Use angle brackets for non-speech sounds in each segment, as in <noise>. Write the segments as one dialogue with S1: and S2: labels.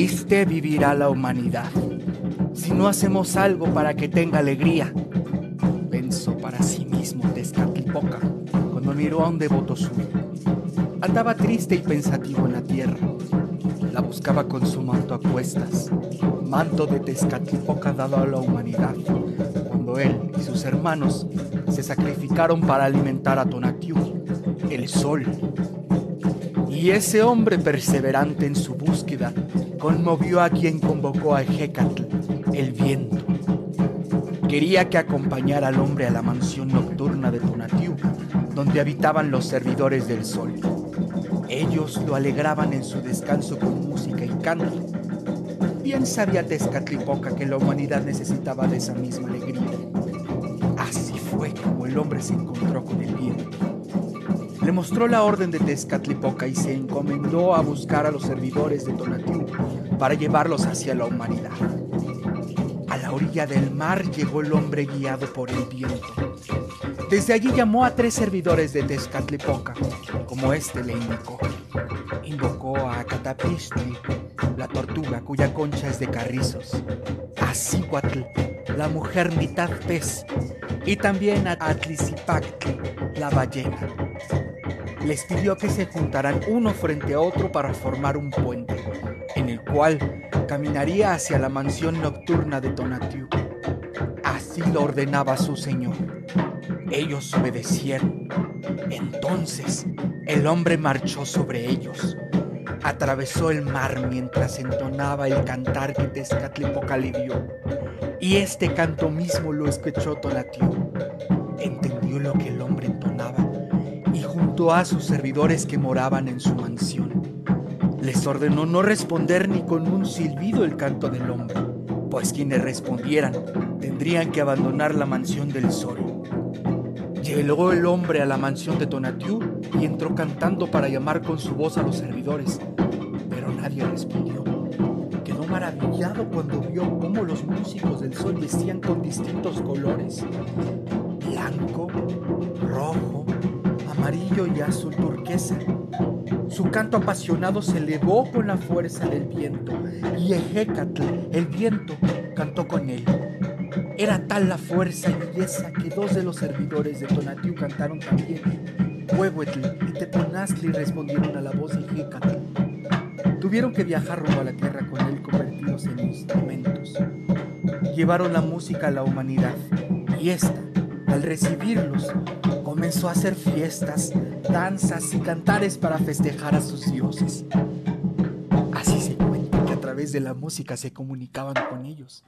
S1: Triste vivirá la humanidad si no hacemos algo para que tenga alegría. Pensó para sí mismo Tezcatlipoca cuando miró a un devoto suyo. Andaba triste y pensativo en la tierra. La buscaba con su manto a cuestas, manto de Tezcatlipoca dado a la humanidad, cuando él y sus hermanos se sacrificaron para alimentar a Tonatiuh, el sol. Y ese hombre perseverante en su búsqueda conmovió a quien convocó a Hecatl, el viento. Quería que acompañara al hombre a la mansión nocturna de Tonatiuh, donde habitaban los servidores del sol. Ellos lo alegraban en su descanso con música y canto. Bien sabía Tezcatlipoca que la humanidad necesitaba de esa misma alegría. Así fue como el hombre se encontró con el viento. Le mostró la orden de Tezcatlipoca y se encomendó a buscar a los servidores de Tonatiuh para llevarlos hacia la humanidad. A la orilla del mar llegó el hombre guiado por el viento. Desde allí llamó a tres servidores de Tezcatlipoca, como éste le indicó. Invocó a Catapistli, la tortuga cuya concha es de carrizos, a Cihuatl, la mujer mitad pez, y también a Atlizipactli, la ballena. Les pidió que se juntaran uno frente a otro para formar un puente, en el cual caminaría hacia la mansión nocturna de Tonatiuh. Así lo ordenaba su señor. Ellos obedecieron. Entonces el hombre marchó sobre ellos. Atravesó el mar mientras entonaba el cantar que Tezcatlipoca le dio. Y este canto mismo lo escuchó Tonatiuh. Entendió lo que el hombre entonaba a sus servidores que moraban en su mansión. Les ordenó no responder ni con un silbido el canto del hombre, pues quienes respondieran tendrían que abandonar la mansión del sol. Llegó el hombre a la mansión de Tonatiuh y entró cantando para llamar con su voz a los servidores, pero nadie respondió. Quedó maravillado cuando vio cómo los músicos del sol vestían con distintos colores, blanco, rojo, y azul turquesa. Su canto apasionado se elevó con la fuerza del viento y Ejecatl, el viento, cantó con él. Era tal la fuerza y belleza que dos de los servidores de Tonatiuh cantaron también. Huehuetl y Teponazli respondieron a la voz de Ejecatl. Tuvieron que viajar rumbo a la tierra con él convertidos en instrumentos. Llevaron la música a la humanidad y esta, al recibirlos, comenzó a hacer fiestas, danzas y cantares para festejar a sus dioses. Así se cuenta que a través de la música se comunicaban con ellos.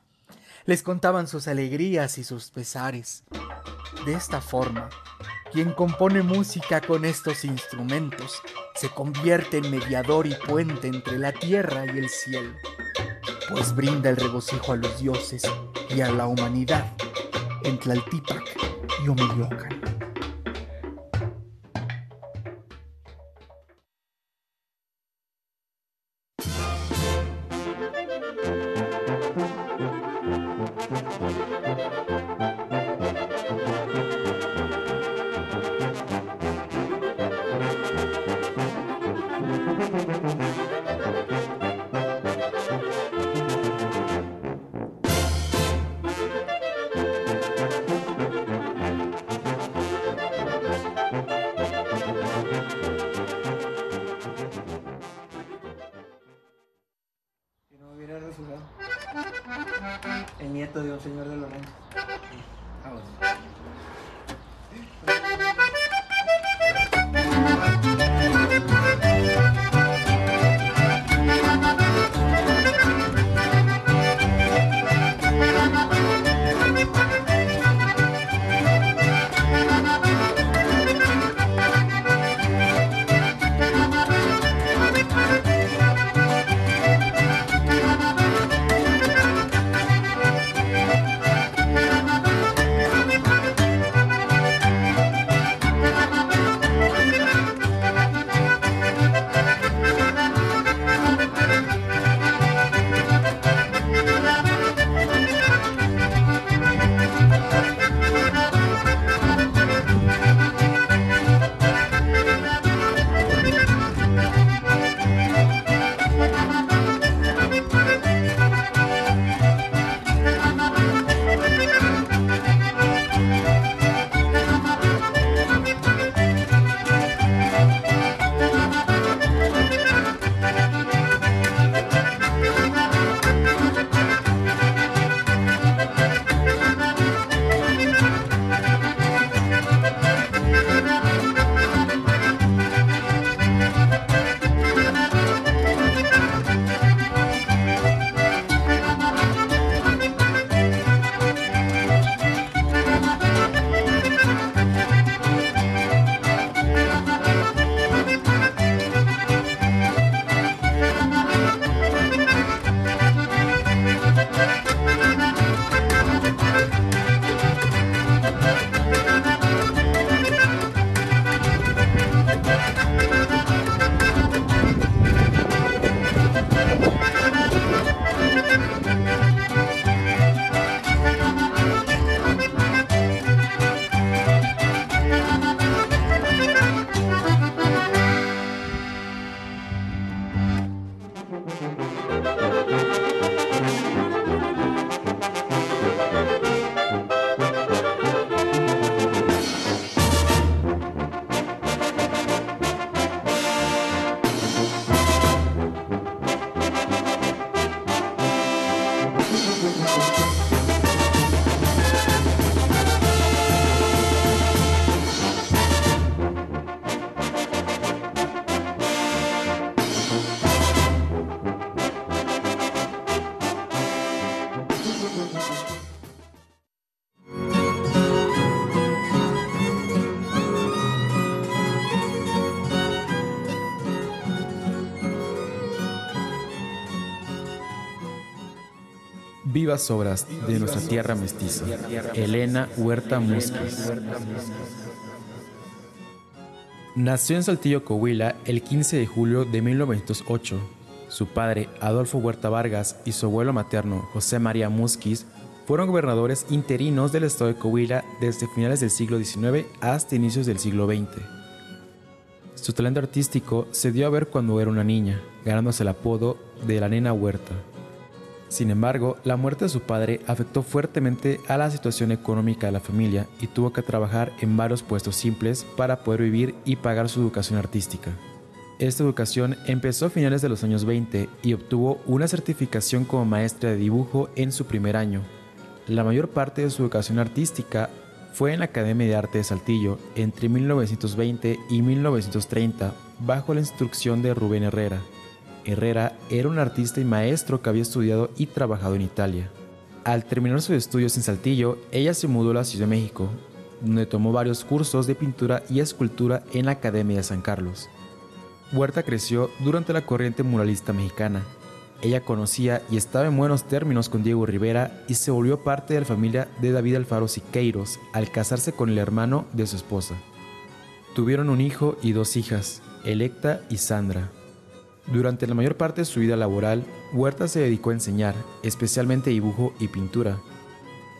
S1: Les contaban sus alegrías y sus pesares. De esta forma, quien compone música con estos instrumentos se convierte en mediador y puente entre la tierra y el cielo, pues brinda el regocijo a los dioses y a la humanidad en Tlaltipac y Omeyocan.
S2: Vivas obras de nuestra tierra mestiza. Elena Huerta Musquiz. Nació en Saltillo, Coahuila, el 15 de julio de 1908. Su padre, Adolfo Huerta Vargas, y su abuelo materno, José María Musquiz, fueron gobernadores interinos del estado de Coahuila desde finales del siglo XIX hasta inicios del siglo XX. Su talento artístico se dio a ver cuando era una niña, ganándose el apodo de la nena Huerta. Sin embargo, la muerte de su padre afectó fuertemente a la situación económica de la familia y tuvo que trabajar en varios puestos simples para poder vivir y pagar su educación artística. Esta educación empezó a finales de los años 20 y obtuvo una certificación como maestra de dibujo en su primer año. La mayor parte de su educación artística fue en la Academia de Arte de Saltillo entre 1920 y 1930 bajo la instrucción de Rubén Herrera, Herrera era un artista y maestro que había estudiado y trabajado en Italia. Al terminar sus estudios en Saltillo, ella se mudó a la Ciudad de México, donde tomó varios cursos de pintura y escultura en la Academia de San Carlos. Huerta creció durante la corriente muralista mexicana. Ella conocía y estaba en buenos términos con Diego Rivera y se volvió parte de la familia de David Alfaro Siqueiros al casarse con el hermano de su esposa. Tuvieron un hijo y dos hijas, Electa y Sandra. Durante la mayor parte de su vida laboral, Huerta se dedicó a enseñar, especialmente dibujo y pintura.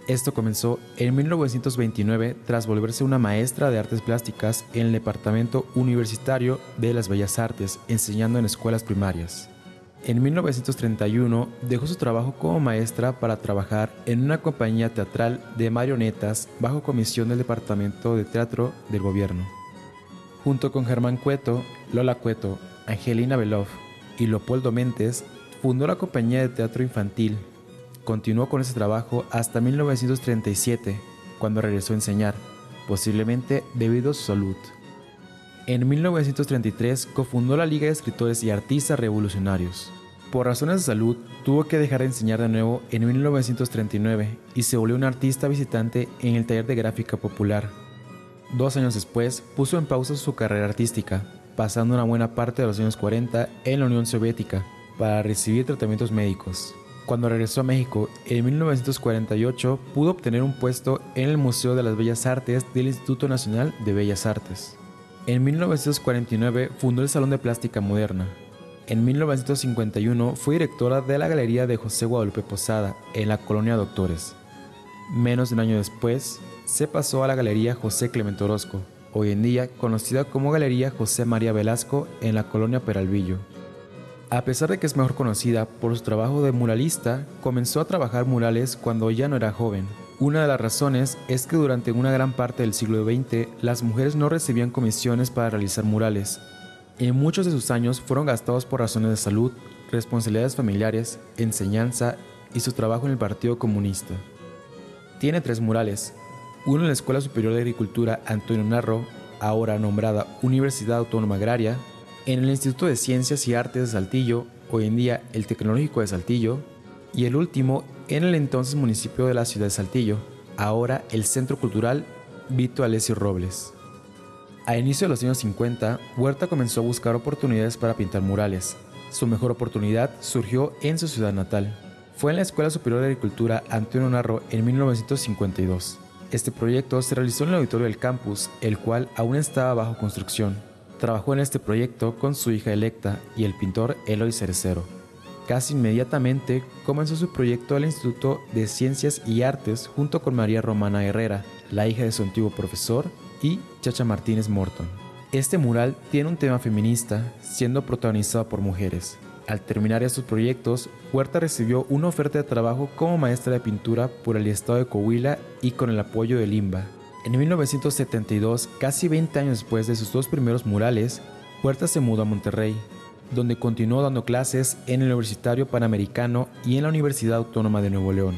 S2: Esto comenzó en 1929 tras volverse una maestra de artes plásticas en el Departamento Universitario de las Bellas Artes, enseñando en escuelas primarias. En 1931 dejó su trabajo como maestra para trabajar en una compañía teatral de marionetas bajo comisión del Departamento de Teatro del Gobierno. Junto con Germán Cueto, Lola Cueto Angelina Belov y Leopoldo Mentes fundó la compañía de teatro infantil. Continuó con ese trabajo hasta 1937, cuando regresó a enseñar, posiblemente debido a su salud. En 1933 cofundó la Liga de Escritores y Artistas Revolucionarios. Por razones de salud, tuvo que dejar de enseñar de nuevo en 1939 y se volvió un artista visitante en el taller de gráfica popular. Dos años después, puso en pausa su carrera artística, pasando una buena parte de los años 40 en la Unión Soviética para recibir tratamientos médicos. Cuando regresó a México en 1948 pudo obtener un puesto en el Museo de las Bellas Artes del Instituto Nacional de Bellas Artes. En 1949 fundó el Salón de Plástica Moderna. En 1951 fue directora de la Galería de José Guadalupe Posada en la Colonia Doctores. Menos de un año después, se pasó a la Galería José Clemente Orozco, hoy en día conocida como Galería José María Velasco en la colonia Peralvillo. A pesar de que es mejor conocida por su trabajo de muralista, comenzó a trabajar murales cuando ya no era joven. Una de las razones es que durante una gran parte del siglo XX las mujeres no recibían comisiones para realizar murales. En muchos de sus años fueron gastados por razones de salud, responsabilidades familiares, enseñanza y su trabajo en el Partido Comunista. Tiene tres murales, uno en la Escuela Superior de Agricultura Antonio Narro, ahora nombrada Universidad Autónoma Agraria, en el Instituto de Ciencias y Artes de Saltillo, hoy en día el Tecnológico de Saltillo, y el último en el entonces municipio de la ciudad de Saltillo, ahora el Centro Cultural Vito Alessio Robles. A inicio de los años 50, Huerta comenzó a buscar oportunidades para pintar murales. Su mejor oportunidad surgió en su ciudad natal. Fue en la Escuela Superior de Agricultura Antonio Narro en 1952. Este proyecto se realizó en el auditorio del campus, el cual aún estaba bajo construcción. Trabajó en este proyecto con su hija electa y el pintor Eloy Cerecero. Casi inmediatamente comenzó su proyecto al Instituto de Ciencias y Artes junto con María Romana Herrera, la hija de su antiguo profesor, y Chacha Martínez Morton. Este mural tiene un tema feminista, siendo protagonizado por mujeres, al terminar estos proyectos, Huerta recibió una oferta de trabajo como maestra de pintura por el estado de Coahuila y con el apoyo de Limba. En 1972, casi 20 años después de sus dos primeros murales, Huerta se mudó a Monterrey, donde continuó dando clases en el Universitario Panamericano y en la Universidad Autónoma de Nuevo León.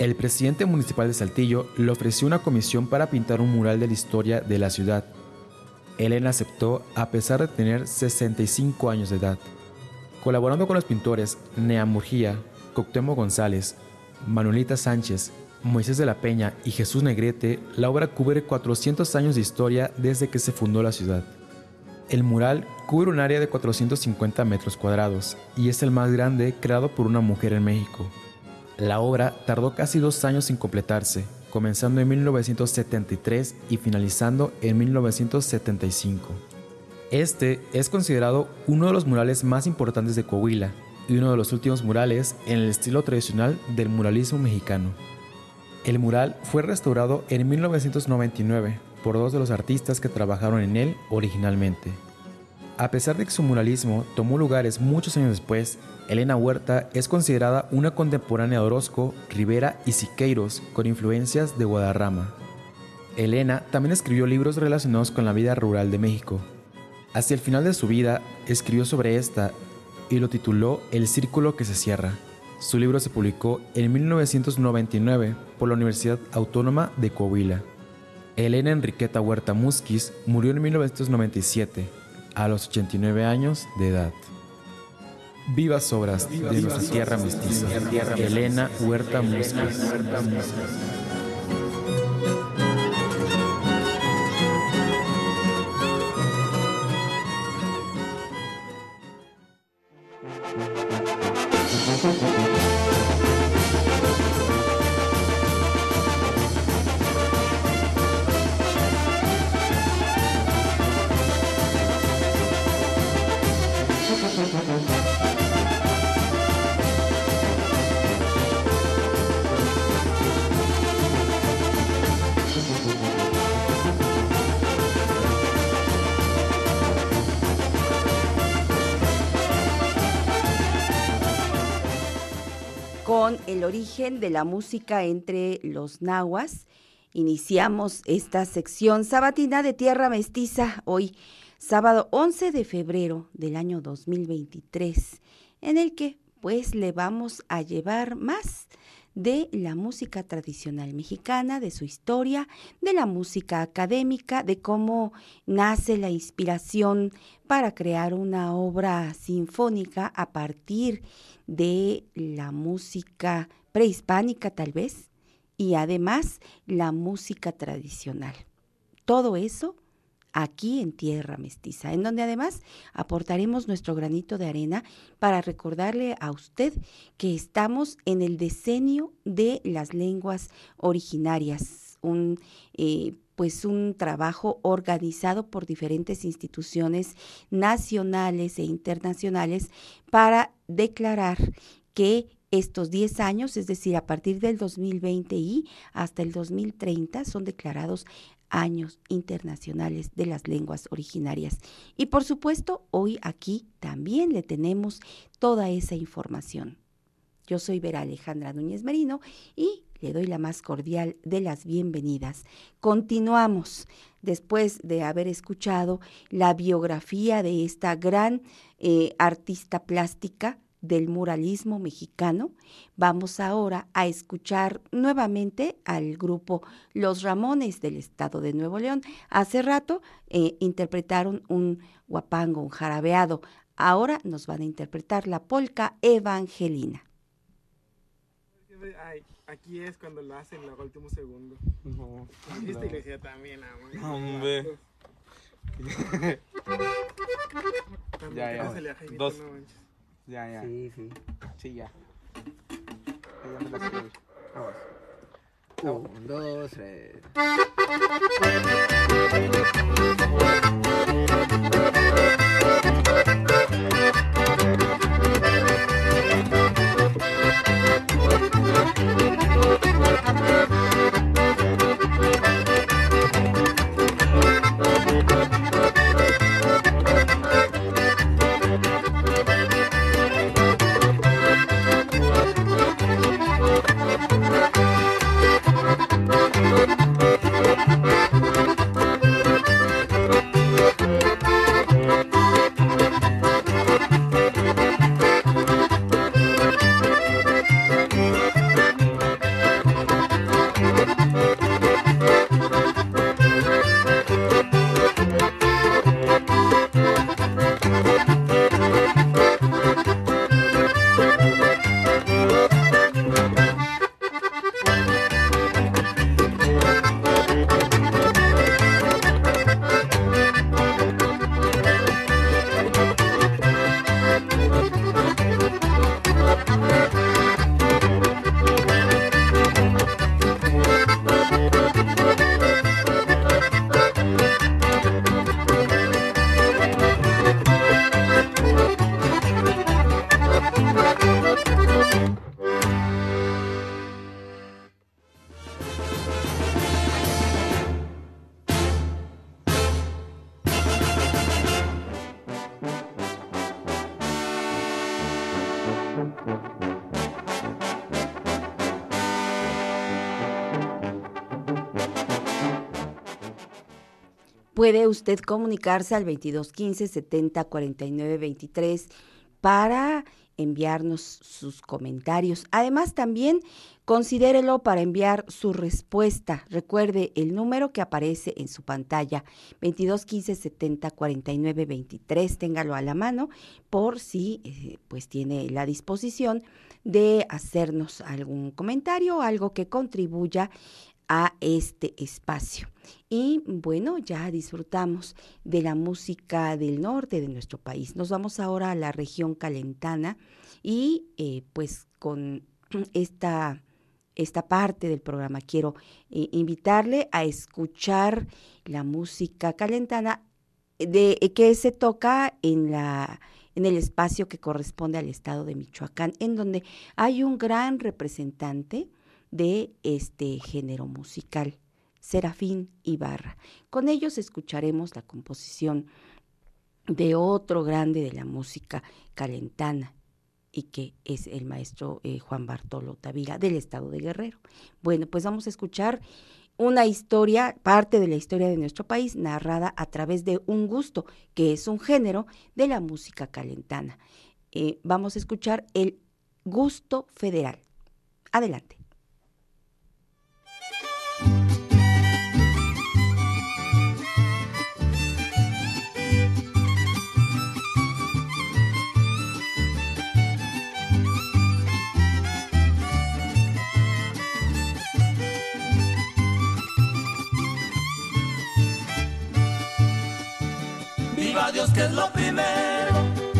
S2: El presidente municipal de Saltillo le ofreció una comisión para pintar un mural de la historia de la ciudad. Elena aceptó a pesar de tener 65 años de edad. Colaborando con los pintores Nea Murgía, Coctemo González, Manuelita Sánchez, Moisés de la Peña y Jesús Negrete, la obra cubre 400 años de historia desde que se fundó la ciudad. El mural cubre un área de 450 metros cuadrados y es el más grande creado por una mujer en México. La obra tardó casi dos años en completarse, comenzando en 1973 y finalizando en 1975. Este es considerado uno de los murales más importantes de Coahuila y uno de los últimos murales en el estilo tradicional del muralismo mexicano. El mural fue restaurado en 1999 por dos de los artistas que trabajaron en él originalmente. A pesar de que su muralismo tomó lugares muchos años después, Elena Huerta es considerada una contemporánea de Orozco, Rivera y Siqueiros con influencias de Guadarrama. Elena también escribió libros relacionados con la vida rural de México. Hacia el final de su vida, escribió sobre esta y lo tituló El Círculo que se cierra. Su libro se publicó en 1999 por la Universidad Autónoma de Coahuila. Elena Enriqueta Huerta Musquiz murió en 1997, a los 89 años de edad. Vivas obras de nuestra tierra mestiza. Elena Huerta Musquiz.
S3: De la música entre los nahuas. Iniciamos esta sección sabatina de Tierra Mestiza hoy, sábado 11 de febrero del año 2023, en el que pues le vamos a llevar más de la música tradicional mexicana, de su historia, de la música académica, de cómo nace la inspiración para crear una obra sinfónica a partir de la música prehispánica tal vez y además la música tradicional. Todo eso aquí en Tierra Mestiza, en donde además aportaremos nuestro granito de arena para recordarle a usted que estamos en el decenio de las lenguas originarias, un eh, pues un trabajo organizado por diferentes instituciones nacionales e internacionales para declarar que estos 10 años, es decir, a partir del 2020 y hasta el 2030, son declarados años internacionales de las lenguas originarias. Y por supuesto, hoy aquí también le tenemos toda esa información. Yo soy Vera Alejandra Núñez Merino y le doy la más cordial de las bienvenidas. Continuamos después de haber escuchado la biografía de esta gran eh, artista plástica del muralismo mexicano. Vamos ahora a escuchar nuevamente al grupo Los Ramones del estado de Nuevo León. Hace rato eh, interpretaron un guapango, un jarabeado. Ahora nos van a interpretar la polca evangelina.
S4: Ay, aquí es cuando lo hacen los últimos segundos.
S5: No.
S4: Esta iglesia también, amor.
S5: Hombre.
S4: También <laughs>
S5: Ya, ya. Dos.
S4: no.
S5: Ya, ya.
S6: Sí, sí.
S5: Sí, ya. Ya me la sé.
S6: Vamos. Un, dos, tres.
S3: Puede usted comunicarse al 2215 70 49 23 para enviarnos sus comentarios. Además, también considérelo para enviar su respuesta. Recuerde el número que aparece en su pantalla, 2215 70 49 23. Téngalo a la mano por si eh, pues tiene la disposición de hacernos algún comentario, algo que contribuya a este espacio. Y bueno, ya disfrutamos de la música del norte de nuestro país. Nos vamos ahora a la región calentana y eh, pues con <clears throat> esta, esta parte del programa quiero eh, invitarle a escuchar la música calentana de, eh, que se toca en la en el espacio que corresponde al estado de Michoacán, en donde hay un gran representante de este género musical, Serafín Ibarra. Con ellos escucharemos la composición de otro grande de la música calentana y que es el maestro eh, Juan Bartolo Tavira del estado de Guerrero. Bueno, pues vamos a escuchar una historia, parte de la historia de nuestro país, narrada a través de un gusto, que es un género de la música calentana. Eh, vamos a escuchar el gusto federal. Adelante.
S7: Que es lo primero,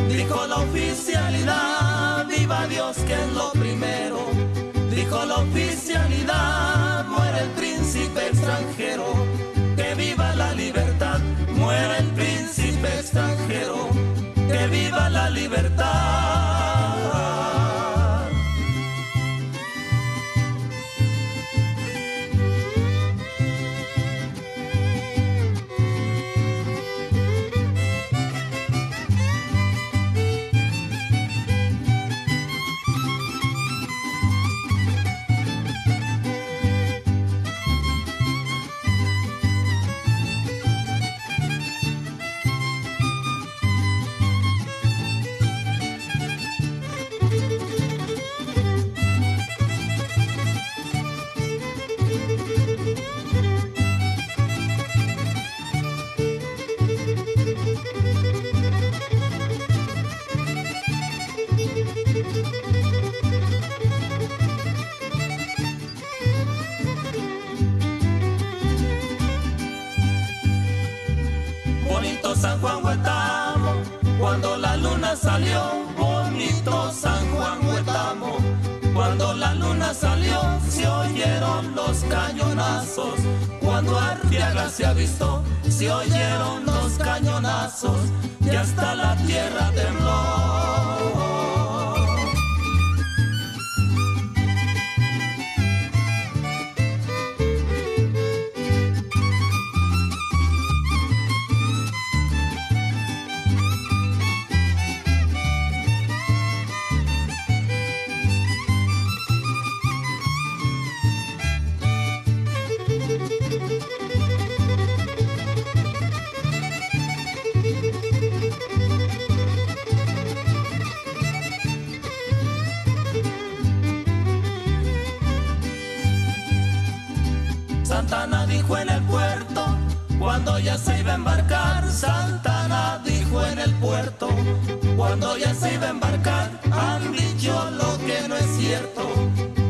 S7: dijo la oficialidad. Viva Dios que es lo primero, dijo la oficialidad. Muere el príncipe extranjero, que viva la libertad. Muere el príncipe extranjero, que viva la libertad. Cuando la luna salió, bonito San Juan Huetamo, cuando la luna salió, se oyeron los cañonazos, cuando Arteaga se avistó, se oyeron los cañonazos, y hasta la tierra tembló. Ya se iba a embarcar, Santana dijo en el puerto, cuando ya se iba a embarcar, han dicho lo que no es cierto.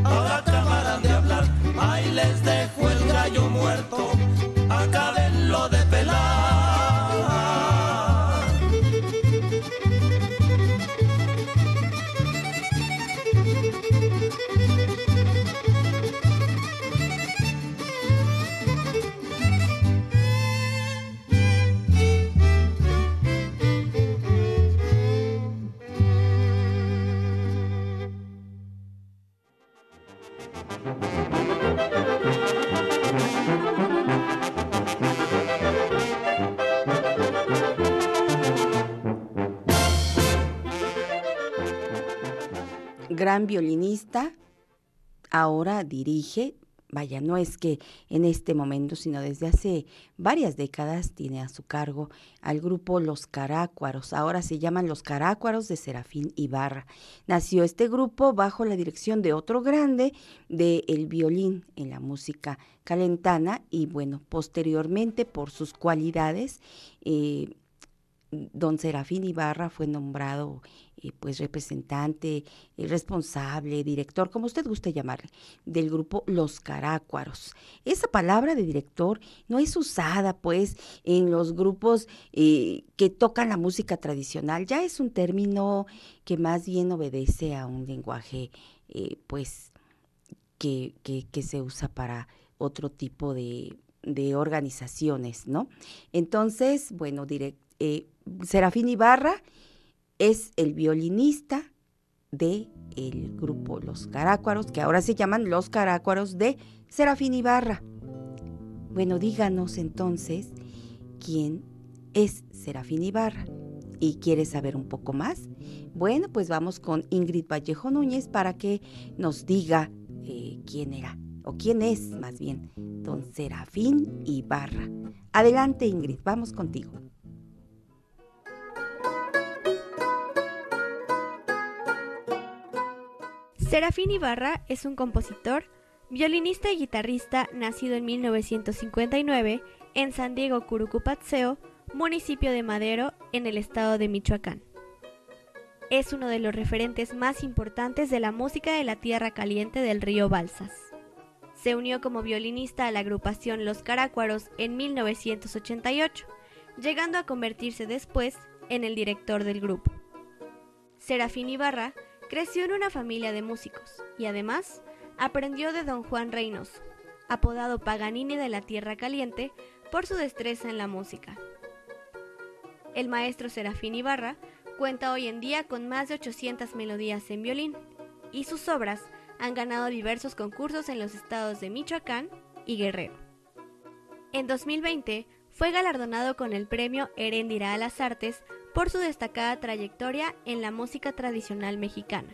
S7: Ahora acabarán de hablar, ahí les dejo el gallo muerto,
S3: gran violinista, ahora dirige vaya, no es que en este momento, sino desde hace varias décadas tiene a su cargo al grupo Los Carácuaros. Ahora se llaman Los Carácuaros de Serafín Ibarra. Nació este grupo bajo la dirección de otro grande de el violín en la música calentana y bueno, posteriormente por sus cualidades, eh, don Serafín Ibarra fue nombrado eh, pues representante, eh, responsable, director, como usted guste llamarle, del grupo Los Carácuaros. Esa palabra de director no es usada pues en los grupos eh, que tocan la música tradicional, ya es un término que más bien obedece a un lenguaje pues que, se usa para otro tipo de, organizaciones, ¿no? Entonces, bueno, Serafín Ibarra, es el violinista de el grupo Los Carácuaros, que ahora se llaman Los Carácuaros de Serafín Ibarra. Bueno, díganos entonces quién es Serafín Ibarra. ¿Y quieres saber un poco más? Bueno, pues vamos con Ingrid Vallejo Núñez para que nos diga eh, quién era, o quién es más bien, don Serafín Ibarra. Adelante Ingrid, vamos contigo.
S8: Serafín Ibarra es un compositor, violinista y guitarrista nacido en 1959 en San Diego Curucupatseo, municipio de Madero, en el estado de Michoacán. Es uno de los referentes más importantes de la música de la Tierra Caliente del río Balsas. Se unió como violinista a la agrupación Los Carácuaros en 1988, llegando a convertirse después en el director del grupo. Serafín Ibarra Creció en una familia de músicos y además aprendió de don Juan Reynoso, apodado Paganini de la Tierra Caliente por su destreza en la música. El maestro Serafín Ibarra cuenta hoy en día con más de 800 melodías en violín y sus obras han ganado diversos concursos en los estados de Michoacán y Guerrero. En 2020 fue galardonado con el premio Heréndira a las Artes por su destacada trayectoria en la música tradicional mexicana.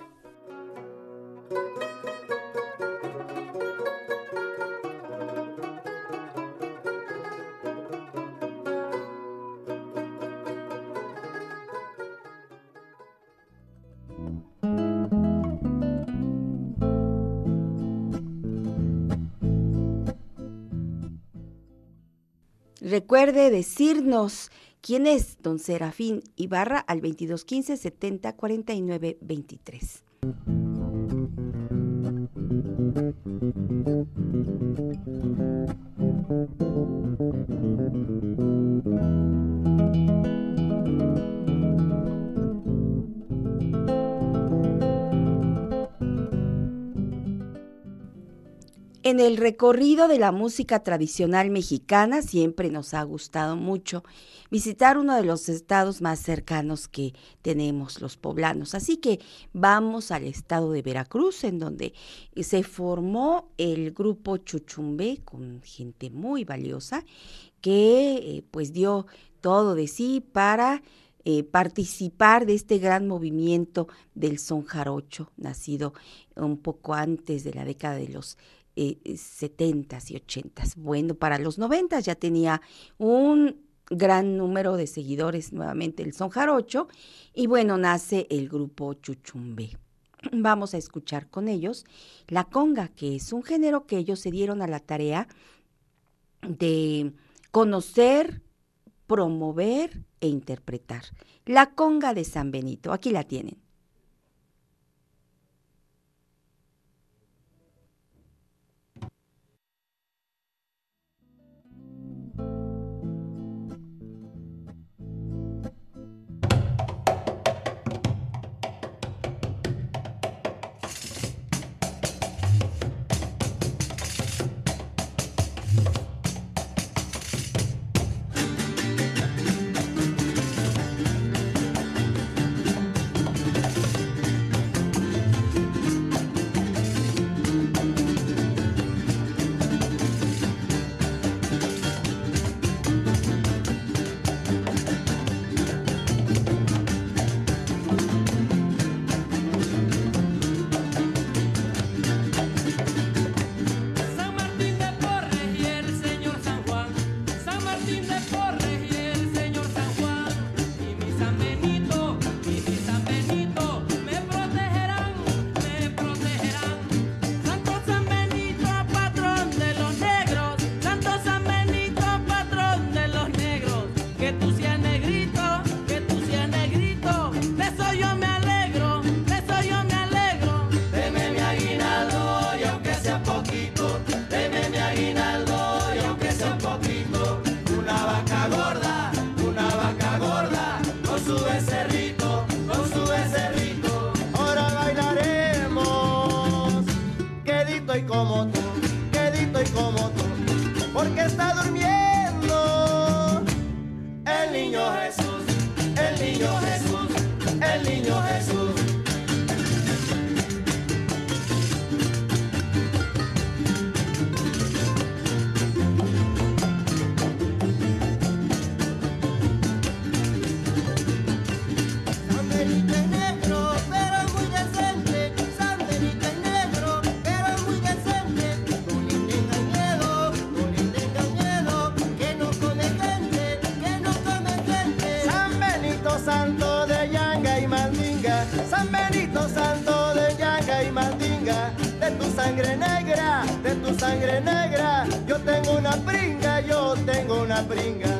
S3: Recuerde decirnos quién es don Serafín Ibarra al 2215 70 49 23. En el recorrido de la música tradicional mexicana siempre nos ha gustado mucho visitar uno de los estados más cercanos que tenemos los poblanos. Así que vamos al estado de Veracruz, en donde se formó el grupo Chuchumbe con gente muy valiosa que eh, pues dio todo de sí para eh, participar de este gran movimiento del son jarocho, nacido un poco antes de la década de los 70s eh, y 80s. Bueno, para los 90 ya tenía un gran número de seguidores nuevamente el son jarocho y bueno, nace el grupo Chuchumbe. <clears throat> Vamos a escuchar con ellos la conga, que es un género que ellos se dieron a la tarea de conocer, promover e interpretar. La conga de San Benito, aquí la tienen.
S9: sangre negra, de tu sangre negra. Yo tengo una pringa, yo tengo una pringa.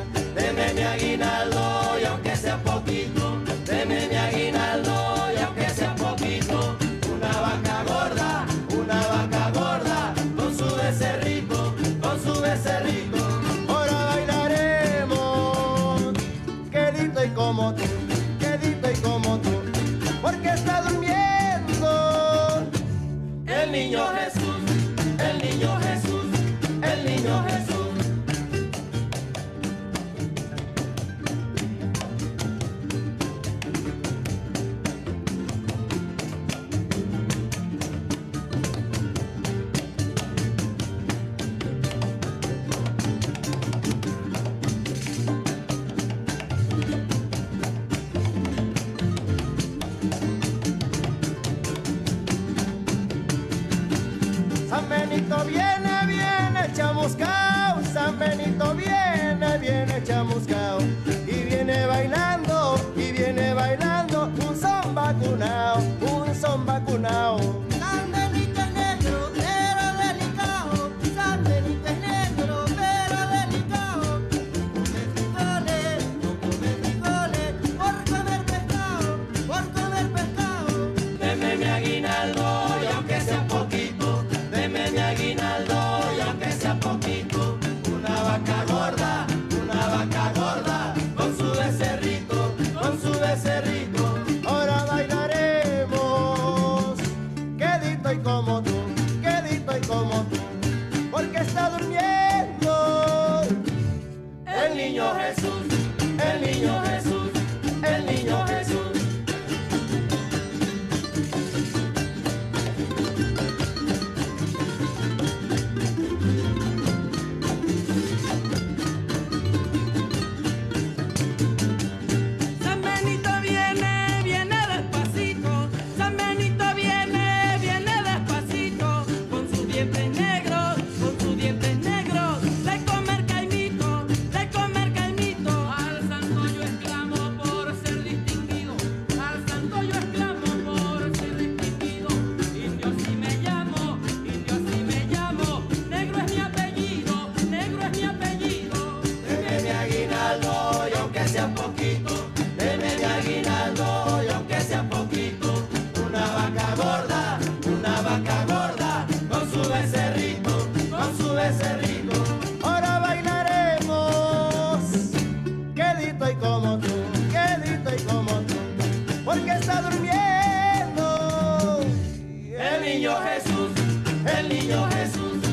S10: el niño Jesús,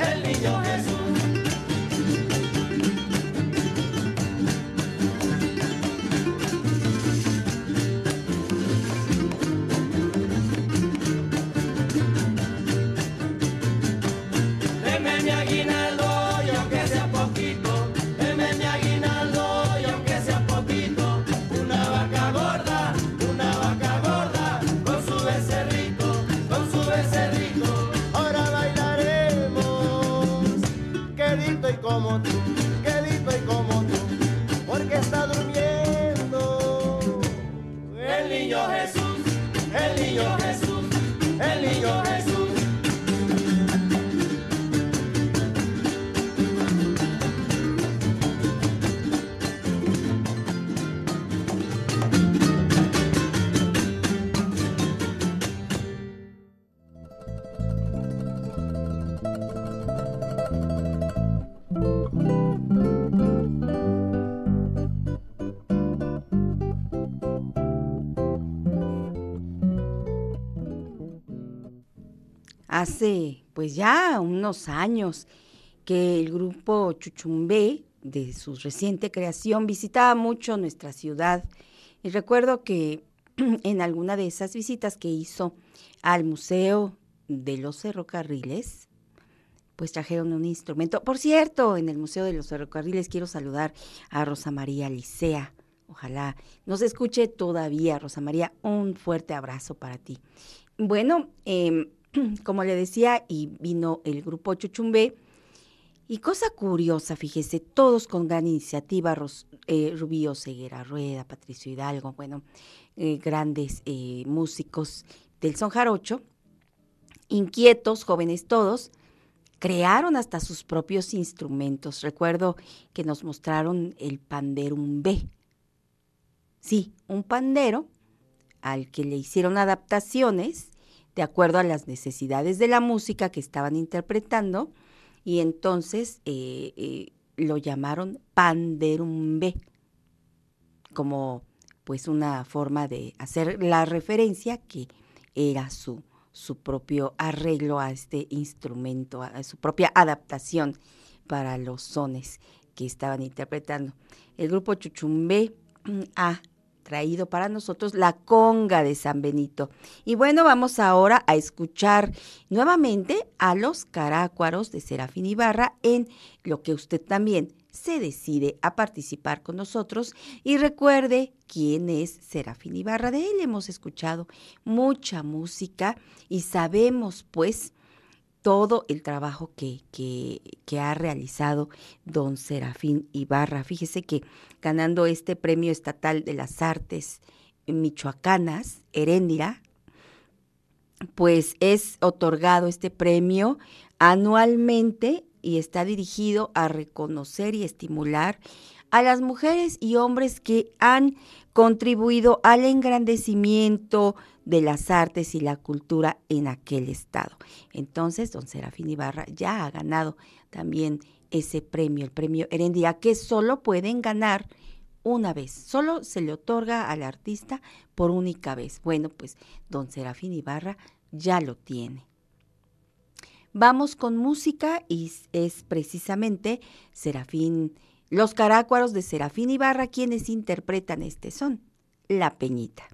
S10: el niño Jesús.
S3: Hace pues ya unos años que el grupo Chuchumbé, de su reciente creación, visitaba mucho nuestra ciudad. Y recuerdo que <clears throat> en alguna de esas visitas que hizo al Museo de los Ferrocarriles, pues trajeron un instrumento. Por cierto, en el Museo de los Ferrocarriles quiero saludar a Rosa María Licea. Ojalá nos escuche todavía, Rosa María. Un fuerte abrazo para ti. Bueno, em, <clears throat> como le decía, y vino el grupo Chuchumbé. Y cosa curiosa, fíjese, todos con gran iniciativa, Ros- eh, Ceguera Rueda, Patricio Hidalgo, bueno, eh, grandes eh, músicos del son jarocho, inquietos, jóvenes todos, crearon hasta sus propios instrumentos. Recuerdo que nos mostraron el panderum B. Sí, un pandero al que le hicieron adaptaciones de acuerdo a las necesidades de la música que estaban interpretando y entonces eh, eh, lo llamaron panderum B como pues una forma de hacer la referencia que era su, su propio arreglo a este instrumento, a su propia adaptación para los sones que estaban interpretando. El grupo Chuchumbé ha traído para nosotros la conga de San Benito. Y bueno, vamos ahora a escuchar nuevamente a los carácuaros de Serafín Ibarra en lo que usted también se decide a participar con nosotros y recuerde quién es Serafín Ibarra. De él hemos escuchado mucha música y sabemos pues todo el trabajo que, que, que, ha realizado don Serafín Ibarra. Fíjese que ganando este premio estatal de las artes michoacanas, Heréndira, pues es otorgado este premio anualmente y está dirigido a reconocer y estimular a las mujeres y hombres que han contribuido al engrandecimiento de las artes y la cultura en aquel estado. Entonces, don Serafín Ibarra ya ha ganado también ese premio, el premio Herendia, que solo pueden ganar una vez, solo se le otorga al artista por única vez. Bueno, pues don Serafín Ibarra ya lo tiene. Vamos con música y es precisamente Serafín, los carácuaros de Serafín Ibarra quienes interpretan este son, La Peñita.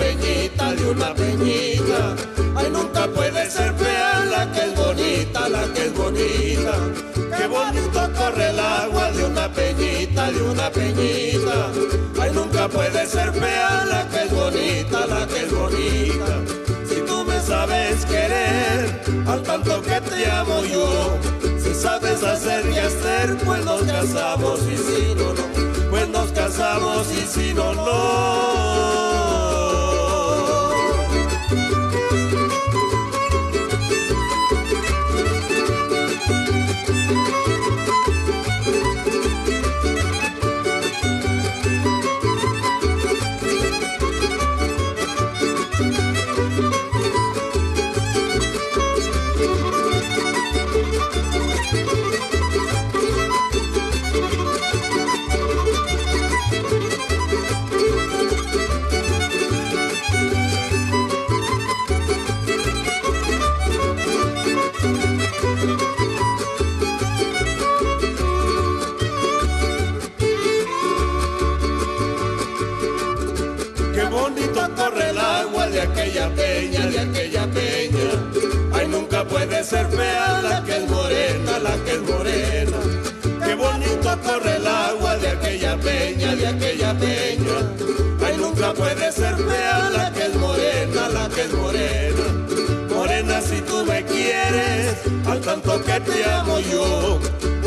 S10: Peñita, de una peñita. Ay, nunca puede ser fea la que es bonita, la que es bonita. Qué bonito corre el agua de una peñita, de una peñita. Ay, nunca puede ser fea la que es bonita, la que es bonita. Si tú me sabes querer, al tanto que te amo yo. Si sabes hacer y hacer, pues nos casamos y si no, no pues nos casamos y si no, no. Aquella peña, de aquella peña. Ay, nunca puede ser fea la que es morena, la que es morena. Qué bonito corre el agua de aquella peña, de aquella peña. Ay, nunca puede ser fea la que es morena, la que es morena. Morena, si tú me quieres, al tanto que te amo yo.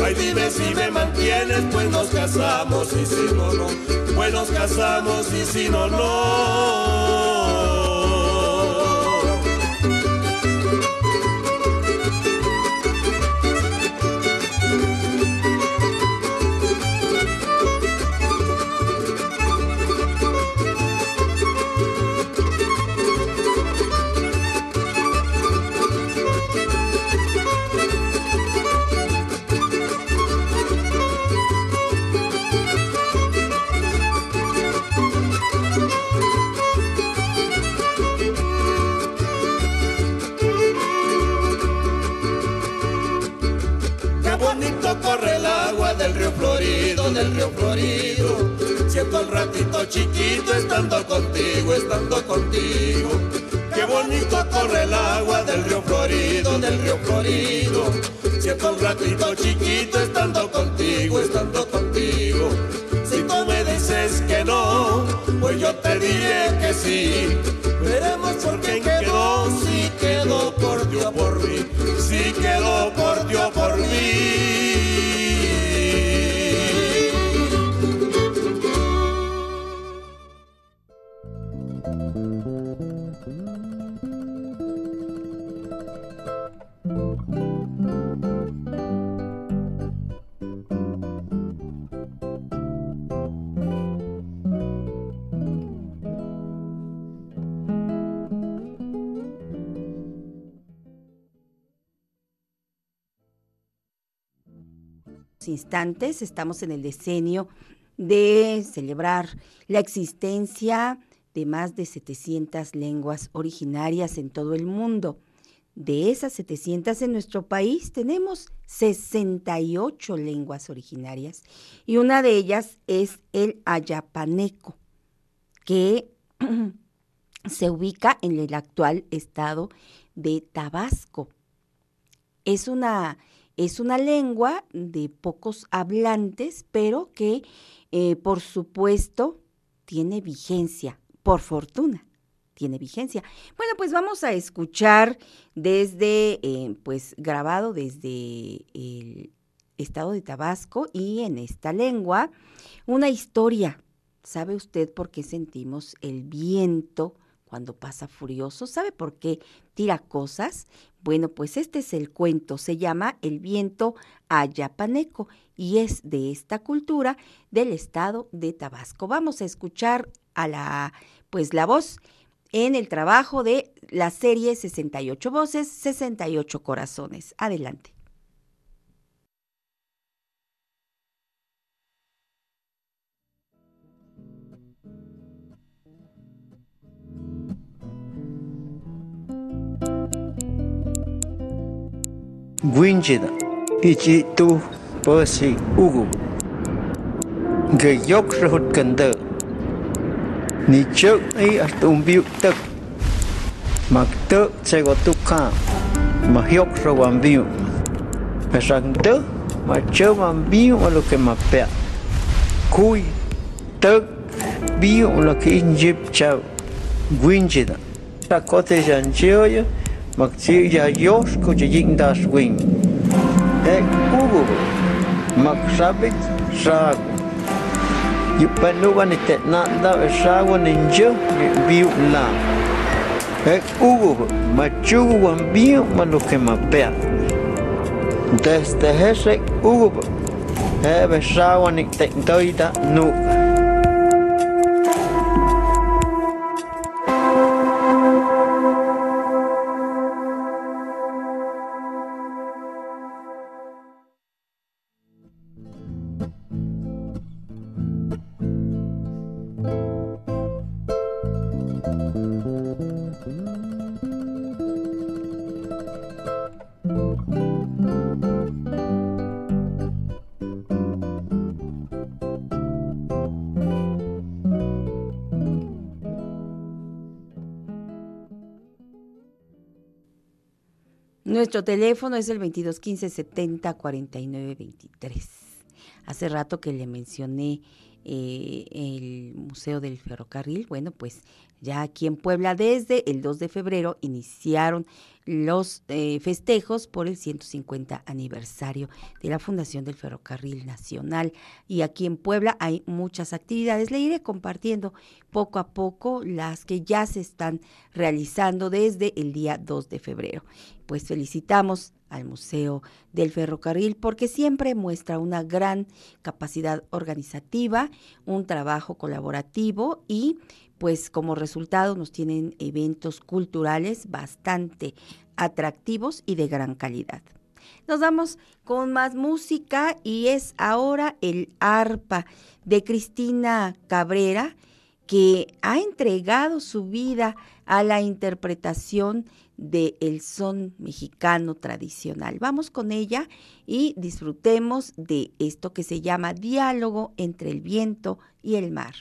S10: Ay, dime y me mantienes, pues nos casamos y si no, no, pues nos casamos y si no, no. Estando contigo, estando contigo. Qué bonito corre el agua del río Florido, del río Florido. Siento el ratito chiquito
S3: estamos en el decenio de celebrar la existencia de más de 700 lenguas originarias en todo el mundo. De esas 700 en nuestro país tenemos 68 lenguas originarias y una de ellas es el ayapaneco, que <clears throat> se ubica en el actual estado de Tabasco. Es una es una lengua de pocos hablantes, pero que eh, por supuesto tiene vigencia, por fortuna tiene vigencia. Bueno, pues vamos a escuchar desde, eh, pues grabado desde el estado de Tabasco y en esta lengua, una historia. ¿Sabe usted por qué sentimos el viento cuando pasa furioso? ¿Sabe por qué tira cosas? Bueno, pues este es el cuento, se llama El viento ayapaneco y es de esta cultura del estado de Tabasco. Vamos a escuchar a la pues la voz en el trabajo de la serie 68 voces, 68 corazones. Adelante.
S11: Winjina, Ichitu, Persi, Ugu. Gayok Rahut Ganda. Ni chớp ấy ở tùng biểu tức. Mặc tớ sẽ có tục khá. Mà hiốc ra hoàn biểu. Mà rằng tớ, mà chớ hoàn biểu là cái mà bẹt. khui tức, biểu là cái injib chào. Winjina. Ta có thể dành chơi Maksiya Diyos kujiyin swing, Ek ugo. Maksabit sago. Yipanuwa ni tetnanda sago biu biubla. Ek ugo. Machugo wambio malukemapea. Desde ese ugo. Hebe sago ni tektoida nuka.
S3: Nuestro teléfono es el 2215 70 49 23. Hace rato que le mencioné eh, el Museo del Ferrocarril. Bueno, pues Ya aquí en Puebla, desde el 2 de febrero, iniciaron los eh, festejos por el 150 aniversario de la Fundación del Ferrocarril Nacional. Y aquí en Puebla hay muchas actividades. Le iré compartiendo poco a poco las que ya se están realizando desde el día 2 de febrero. Pues felicitamos al Museo del Ferrocarril porque siempre muestra una gran capacidad organizativa, un trabajo colaborativo y pues como resultado nos tienen eventos culturales bastante atractivos y de gran calidad. Nos vamos con más música y es ahora el arpa de Cristina Cabrera que ha entregado su vida a la interpretación del el son mexicano tradicional. Vamos con ella y disfrutemos de esto que se llama diálogo entre el viento y el mar.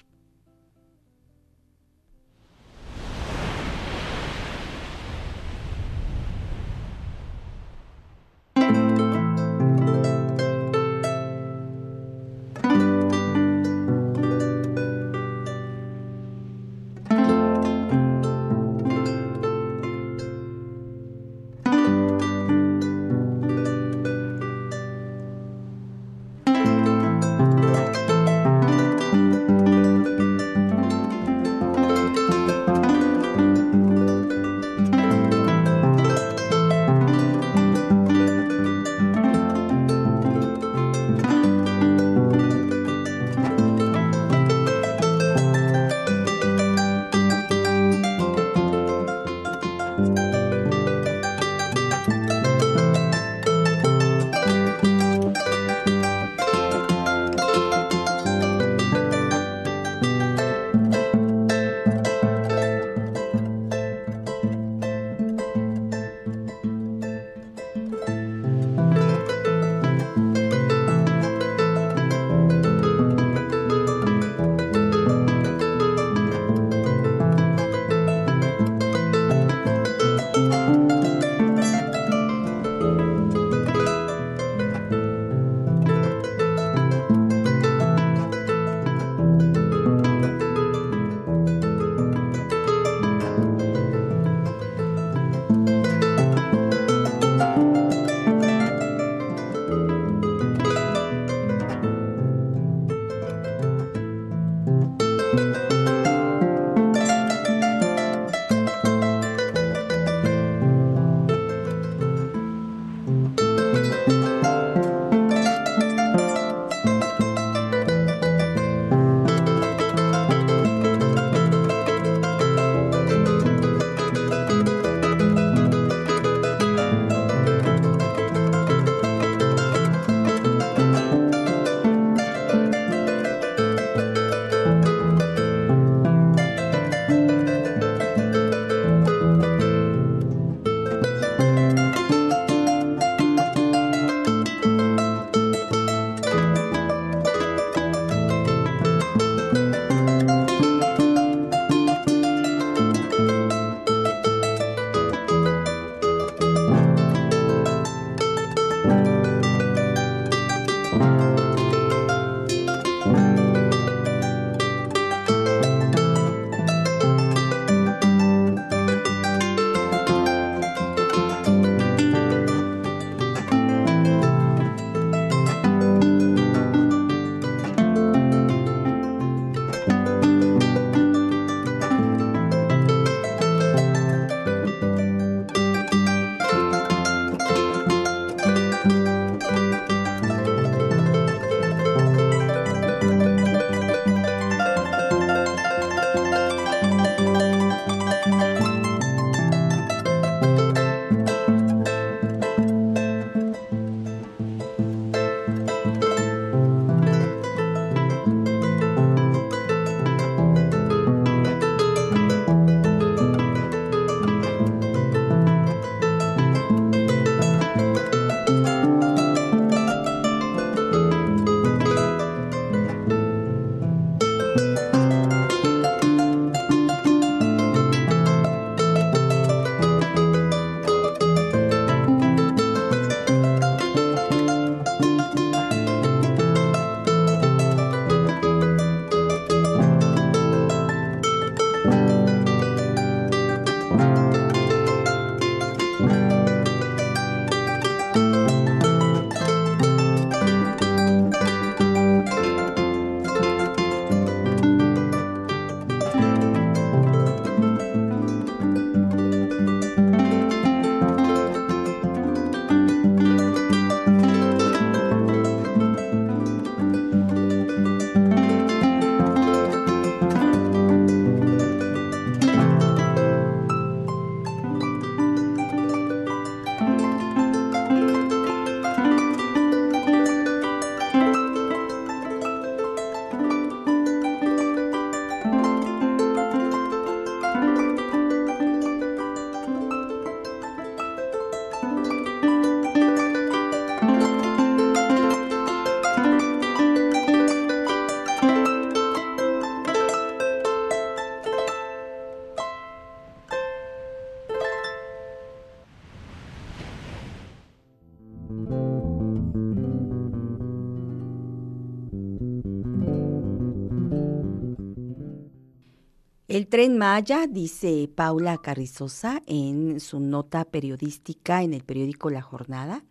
S3: El tren Maya, dice Paula Carrizosa en su nota periodística en el periódico La Jornada,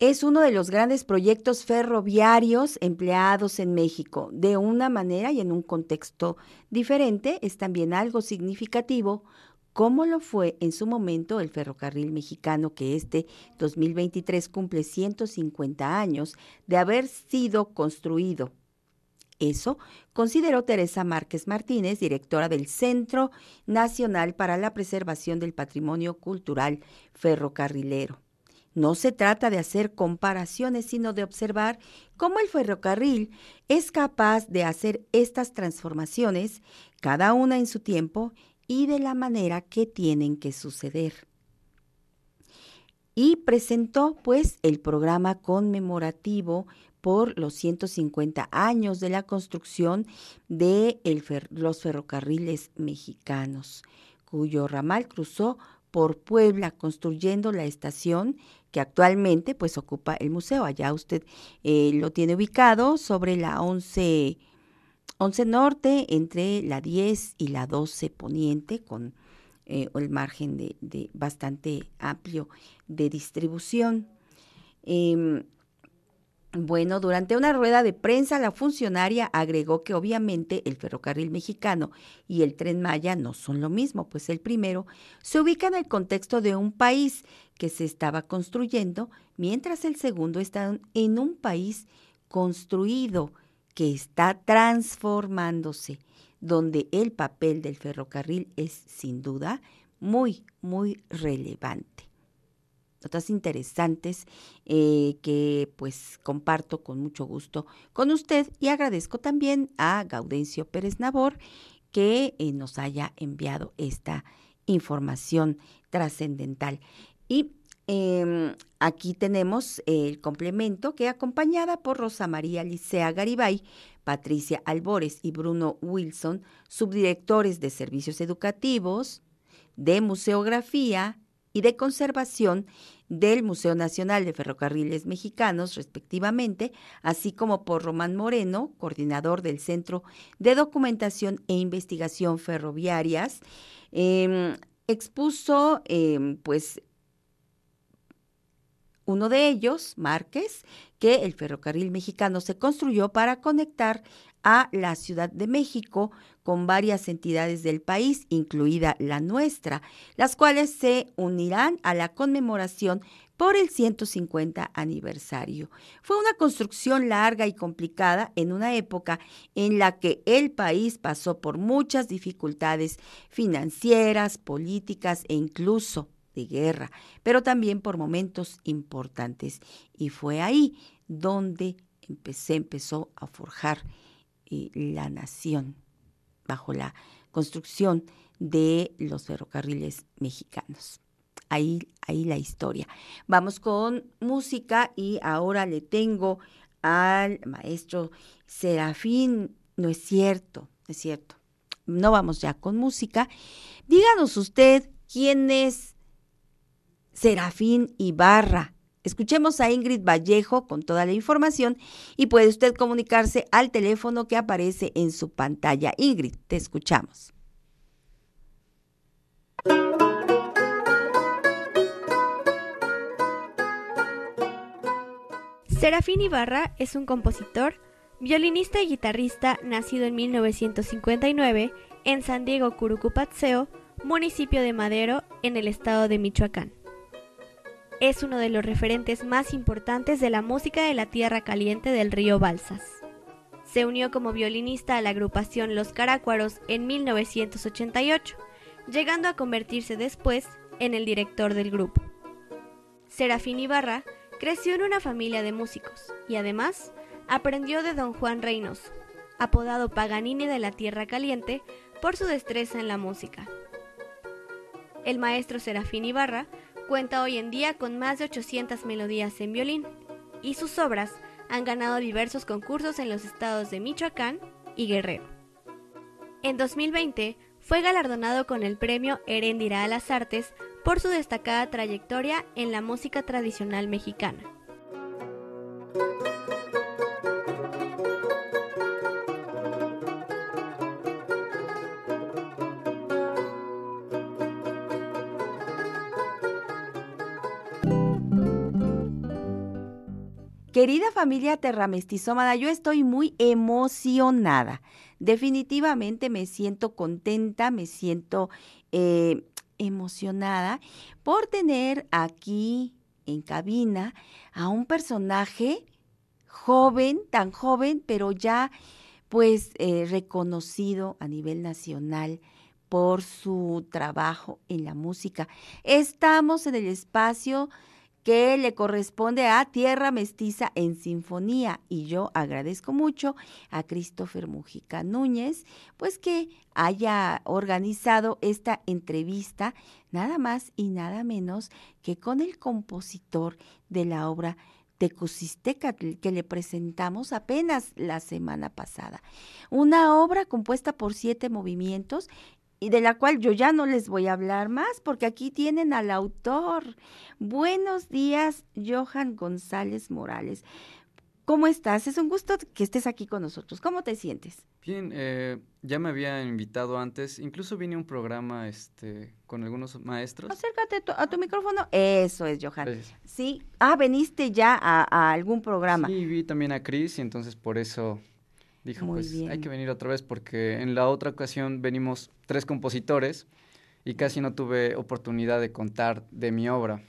S3: es uno de los grandes proyectos ferroviarios empleados en México. De una manera y en un contexto diferente, es también algo significativo como lo fue en su momento el ferrocarril mexicano que este 2023 cumple 150 años de haber sido construido. Eso consideró Teresa Márquez Martínez, directora del Centro Nacional para la Preservación del Patrimonio Cultural Ferrocarrilero. No se trata de hacer comparaciones, sino de observar cómo el ferrocarril es capaz de hacer estas transformaciones, cada una en su tiempo y de la manera que tienen que suceder. Y presentó pues el programa conmemorativo por los 150 años de la construcción de los ferrocarriles mexicanos, cuyo ramal cruzó por Puebla, construyendo la estación que actualmente pues ocupa el museo. Allá usted eh, lo tiene ubicado sobre la 11, 11 Norte, entre la 10 y la 12 Poniente, con eh, el margen de, bastante amplio de distribución. Em, bueno, durante una rueda de prensa, la funcionaria agregó que obviamente el ferrocarril mexicano y el tren Maya no son lo mismo, pues el primero se ubica en el contexto de un país que se estaba construyendo, mientras el segundo está en un país construido que está transformándose, donde el papel del ferrocarril es sin duda muy, muy relevante notas interesantes eh, que pues comparto con mucho gusto con usted y agradezco también a Gaudencio Pérez Nabor que eh, nos haya enviado esta información trascendental. Y em, aquí tenemos el complemento que acompañada por Rosa María Licea Garibay, Patricia Albores y Bruno Wilson, subdirectores de servicios educativos, de museografía, y de conservación del Museo Nacional de Ferrocarriles Mexicanos, respectivamente, así como por Román Moreno, coordinador del Centro de Documentación e Investigación Ferroviarias, em, expuso em, pues uno de ellos, Márquez, que el ferrocarril mexicano se construyó para conectar a la Ciudad de México con varias entidades del país, incluida la nuestra, las cuales se unirán a la conmemoración por el 150 aniversario. Fue una construcción larga y complicada en una época en la que el país pasó por muchas dificultades financieras, políticas e incluso de guerra, pero también por momentos importantes. Y fue ahí donde empecé, empezó a forjar la nación bajo la construcción de los ferrocarriles mexicanos. Ahí, ahí la historia. Vamos con música y ahora le tengo al maestro Serafín. No es cierto, es cierto. No vamos ya con música. Díganos usted quién es Serafín Ibarra. Escuchemos a Ingrid Vallejo con toda la información y puede usted comunicarse al teléfono que aparece en su pantalla. Ingrid, te escuchamos.
S8: Serafín Ibarra es un compositor, violinista y guitarrista nacido en 1959 en San Diego, Curucupatseo, municipio de Madero, en el estado de Michoacán. Es uno de los referentes más importantes de la música de la Tierra Caliente del río Balsas. Se unió como violinista a la agrupación Los Carácuaros en 1988, llegando a convertirse después en el director del grupo. Serafín Ibarra creció en una familia de músicos y además aprendió de don Juan Reynoso, apodado Paganini de la Tierra Caliente por su destreza en la música. El maestro Serafín Ibarra Cuenta hoy en día con más de 800 melodías en violín y sus obras han ganado diversos concursos en los estados de Michoacán y Guerrero. En 2020 fue galardonado con el premio Heréndira a las Artes por su destacada trayectoria en la música tradicional mexicana.
S3: Querida familia terramestizómana, yo estoy muy emocionada. Definitivamente me siento contenta, me siento eh, emocionada por tener aquí en cabina a un personaje joven, tan joven, pero ya pues eh, reconocido a nivel nacional por su trabajo en la música. Estamos en el espacio que le corresponde a Tierra Mestiza en Sinfonía y yo agradezco mucho a Christopher Mujica Núñez, pues que haya organizado esta entrevista nada más y nada menos que con el compositor de la obra Tecusistecatl que le presentamos apenas la semana pasada. Una obra compuesta por siete movimientos y de la cual yo ya no les voy a hablar más porque aquí tienen al autor. Buenos días, Johan González Morales. ¿Cómo estás? Es un gusto que estés aquí con nosotros. ¿Cómo te sientes?
S12: Bien, eh, ya me había invitado antes, incluso vine a un programa este, con algunos maestros.
S3: Acércate a tu, a tu micrófono. Eso es, Johan.
S12: Gracias.
S3: Sí. Ah, veniste ya a, a algún programa.
S12: Sí, vi también a Chris y entonces por eso dijo,
S3: Muy
S12: pues
S3: bien.
S12: hay que venir otra vez porque en la otra ocasión venimos tres compositores y casi no tuve oportunidad de contar de mi obra.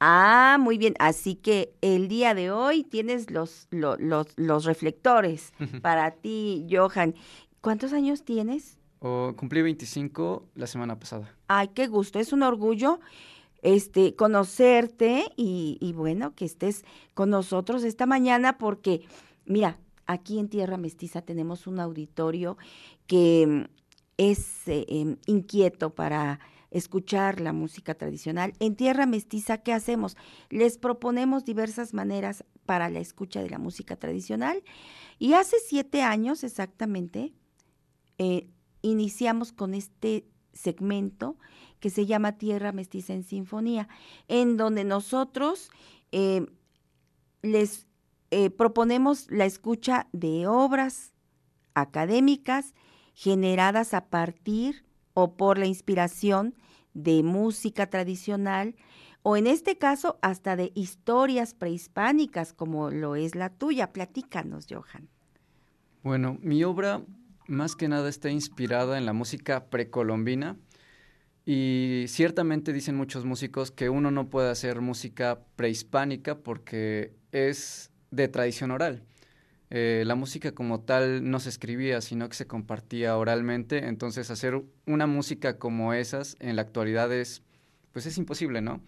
S3: Ah, muy bien. Así que el día de hoy tienes los, lo- los, los reflectores para ti, Johan. ¿Cuántos años tienes?
S12: O, cumplí 25 la semana pasada.
S3: Ay, qué gusto. Es un orgullo este conocerte y, y bueno, que estés con nosotros esta mañana porque, mira, aquí en Tierra Mestiza tenemos un auditorio que es eh, em, inquieto para escuchar la música tradicional. En Tierra Mestiza, ¿qué hacemos? Les proponemos diversas maneras para la escucha de la música tradicional y hace siete años exactamente eh, iniciamos con este segmento que se llama Tierra Mestiza en Sinfonía, en donde nosotros eh, les eh, proponemos la escucha de obras académicas generadas a partir o por la inspiración de música tradicional o en este caso hasta de historias prehispánicas como lo es la tuya. Platícanos, Johan.
S12: Bueno, mi obra más que nada está inspirada en la música precolombina y ciertamente dicen muchos músicos que uno no puede hacer música prehispánica porque es de tradición oral. Eh, la música como tal no se escribía, sino que se compartía oralmente, entonces hacer una música como esas en la actualidad es, pues es imposible, ¿no?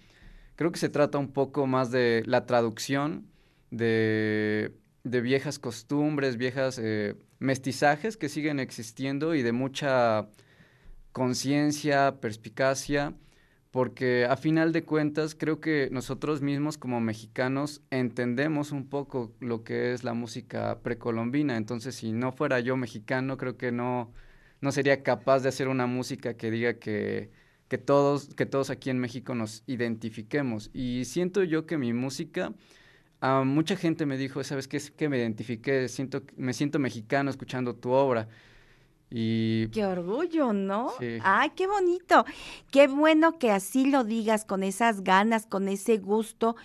S12: Creo que se trata un poco más de la traducción de, de viejas costumbres, viejas eh, mestizajes que siguen existiendo y de mucha conciencia, perspicacia, porque a final de cuentas creo que nosotros mismos como mexicanos entendemos un poco lo que es la música precolombina, entonces si no fuera yo mexicano creo que no, no sería capaz de hacer una música que diga que, que, todos, que todos aquí en México nos identifiquemos y siento yo que mi música... a mucha gente me dijo, ¿sabes qué? Es que me identifiqué, siento, me siento mexicano escuchando tu obra. Y
S3: Qué orgullo, ¿no?
S12: Sí.
S3: Ay, qué bonito. Qué bueno que así lo digas, con esas ganas, con ese gusto,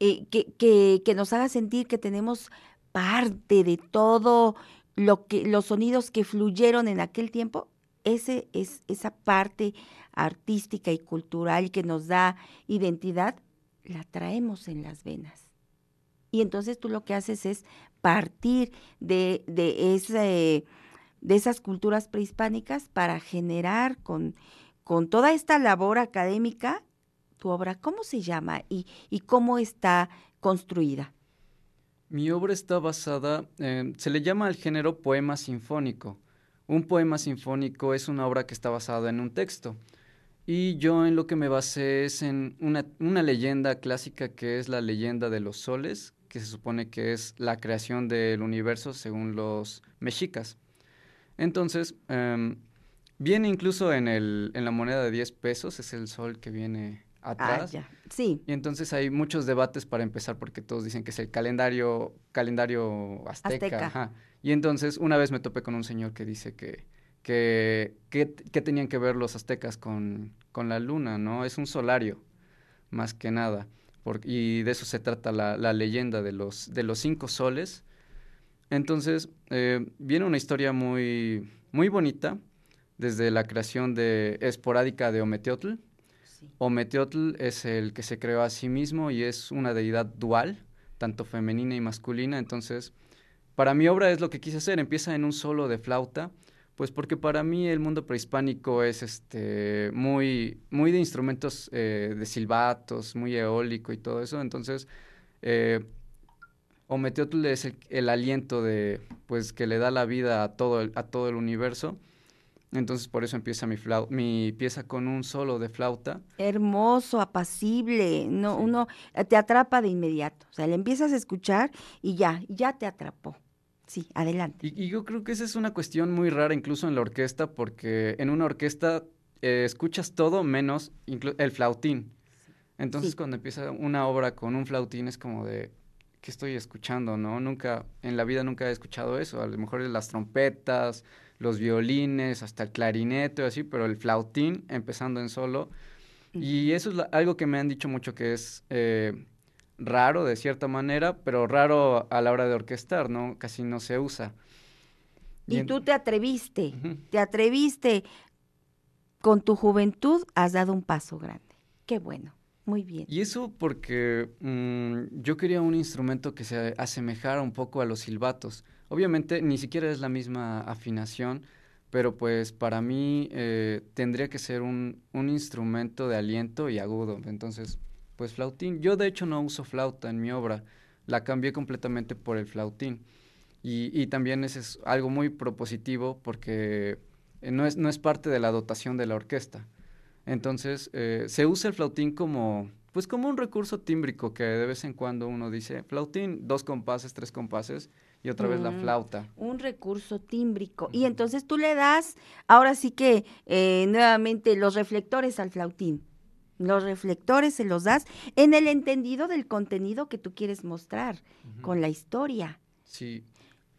S3: eh, que, que, que nos haga sentir que tenemos parte de todo lo que, los sonidos que fluyeron en aquel tiempo. Ese es esa parte artística y cultural que nos da identidad, la traemos en las venas. Y entonces tú lo que haces es partir de, de ese de esas culturas prehispánicas para generar con, con toda esta labor académica tu obra. ¿Cómo se llama y, y cómo está construida?
S12: Mi obra está basada, se le llama al género poema sinfónico. Un poema sinfónico es una obra que está basada en un texto. Y yo en lo que me basé es en una, una leyenda clásica que es la leyenda de los soles, que se supone que es la creación del universo según los mexicas. Entonces, em, viene incluso en, el, en la moneda de 10 pesos, es el sol que viene atrás.
S3: Ah, ya. Sí.
S12: Y entonces hay muchos debates para empezar porque todos dicen que es el calendario, calendario azteca.
S3: Azteca.
S12: ajá. Y entonces una vez me topé con un señor que dice que, que, que, que tenían que ver los aztecas con, con la luna, ¿no? Es un solario, más que nada. por- y de eso se trata la, la leyenda de los, de los cinco soles. Entonces, eh, viene una historia muy, muy bonita desde la creación de esporádica de Ometeotl. Ometeotl es el que se creó a sí mismo y es una deidad dual, tanto femenina y masculina. Entonces, para mi obra es lo que quise hacer. Empieza en un solo de flauta, pues porque para mí el mundo prehispánico es este muy, muy de instrumentos eh, de silbatos, muy eólico y todo eso. Entonces, eh, Ometeotl es el, el aliento de, pues, que le da la vida a todo el, a todo el universo. Entonces, por eso empieza mi, flau- mi pieza con un solo de flauta.
S3: Hermoso, apacible, no, uno eh, te atrapa de inmediato. O sea, le empiezas a escuchar y ya, ya te atrapó. Sí, adelante.
S12: Y, y yo creo que esa es una cuestión muy rara incluso en la orquesta, porque en una orquesta eh, escuchas todo menos el flautín. Entonces
S3: Sí.
S12: cuando empieza una obra con un flautín es como de, ¿qué estoy escuchando? ¿No? Nunca, en la vida nunca he escuchado eso. A lo mejor las trompetas, los violines, hasta el clarinete o así, pero el flautín empezando en solo. Y eso es la- algo que me han dicho mucho que es eh, raro de cierta manera, pero raro a la hora de orquestar, ¿no? Casi no se usa.
S3: Y tú te atreviste,
S12: Ujú.
S3: te atreviste. Con tu juventud has dado un paso grande. Qué bueno, muy bien.
S12: Y eso porque mm, yo quería un instrumento que se asemejara un poco a los silbatos. Obviamente ni siquiera es la misma afinación, pero pues para mí eh, tendría que ser un, instrumento de aliento y agudo. Entonces, pues flautín. Yo de hecho no uso flauta en mi obra, la cambié completamente por el flautín. Y, también ese es algo muy propositivo porque eh, no es parte de la dotación de la orquesta. Entonces, eh, se usa el flautín como, pues como un recurso tímbrico que de vez en cuando uno dice, flautín, dos compases, tres compases, y otra vez la
S3: Mm,
S12: flauta.
S3: Un recurso tímbrico. Y entonces tú le das, ahora sí que eh, nuevamente los reflectores al flautín. Los reflectores se los das en el entendido del contenido que tú quieres mostrar con la historia.
S12: Sí.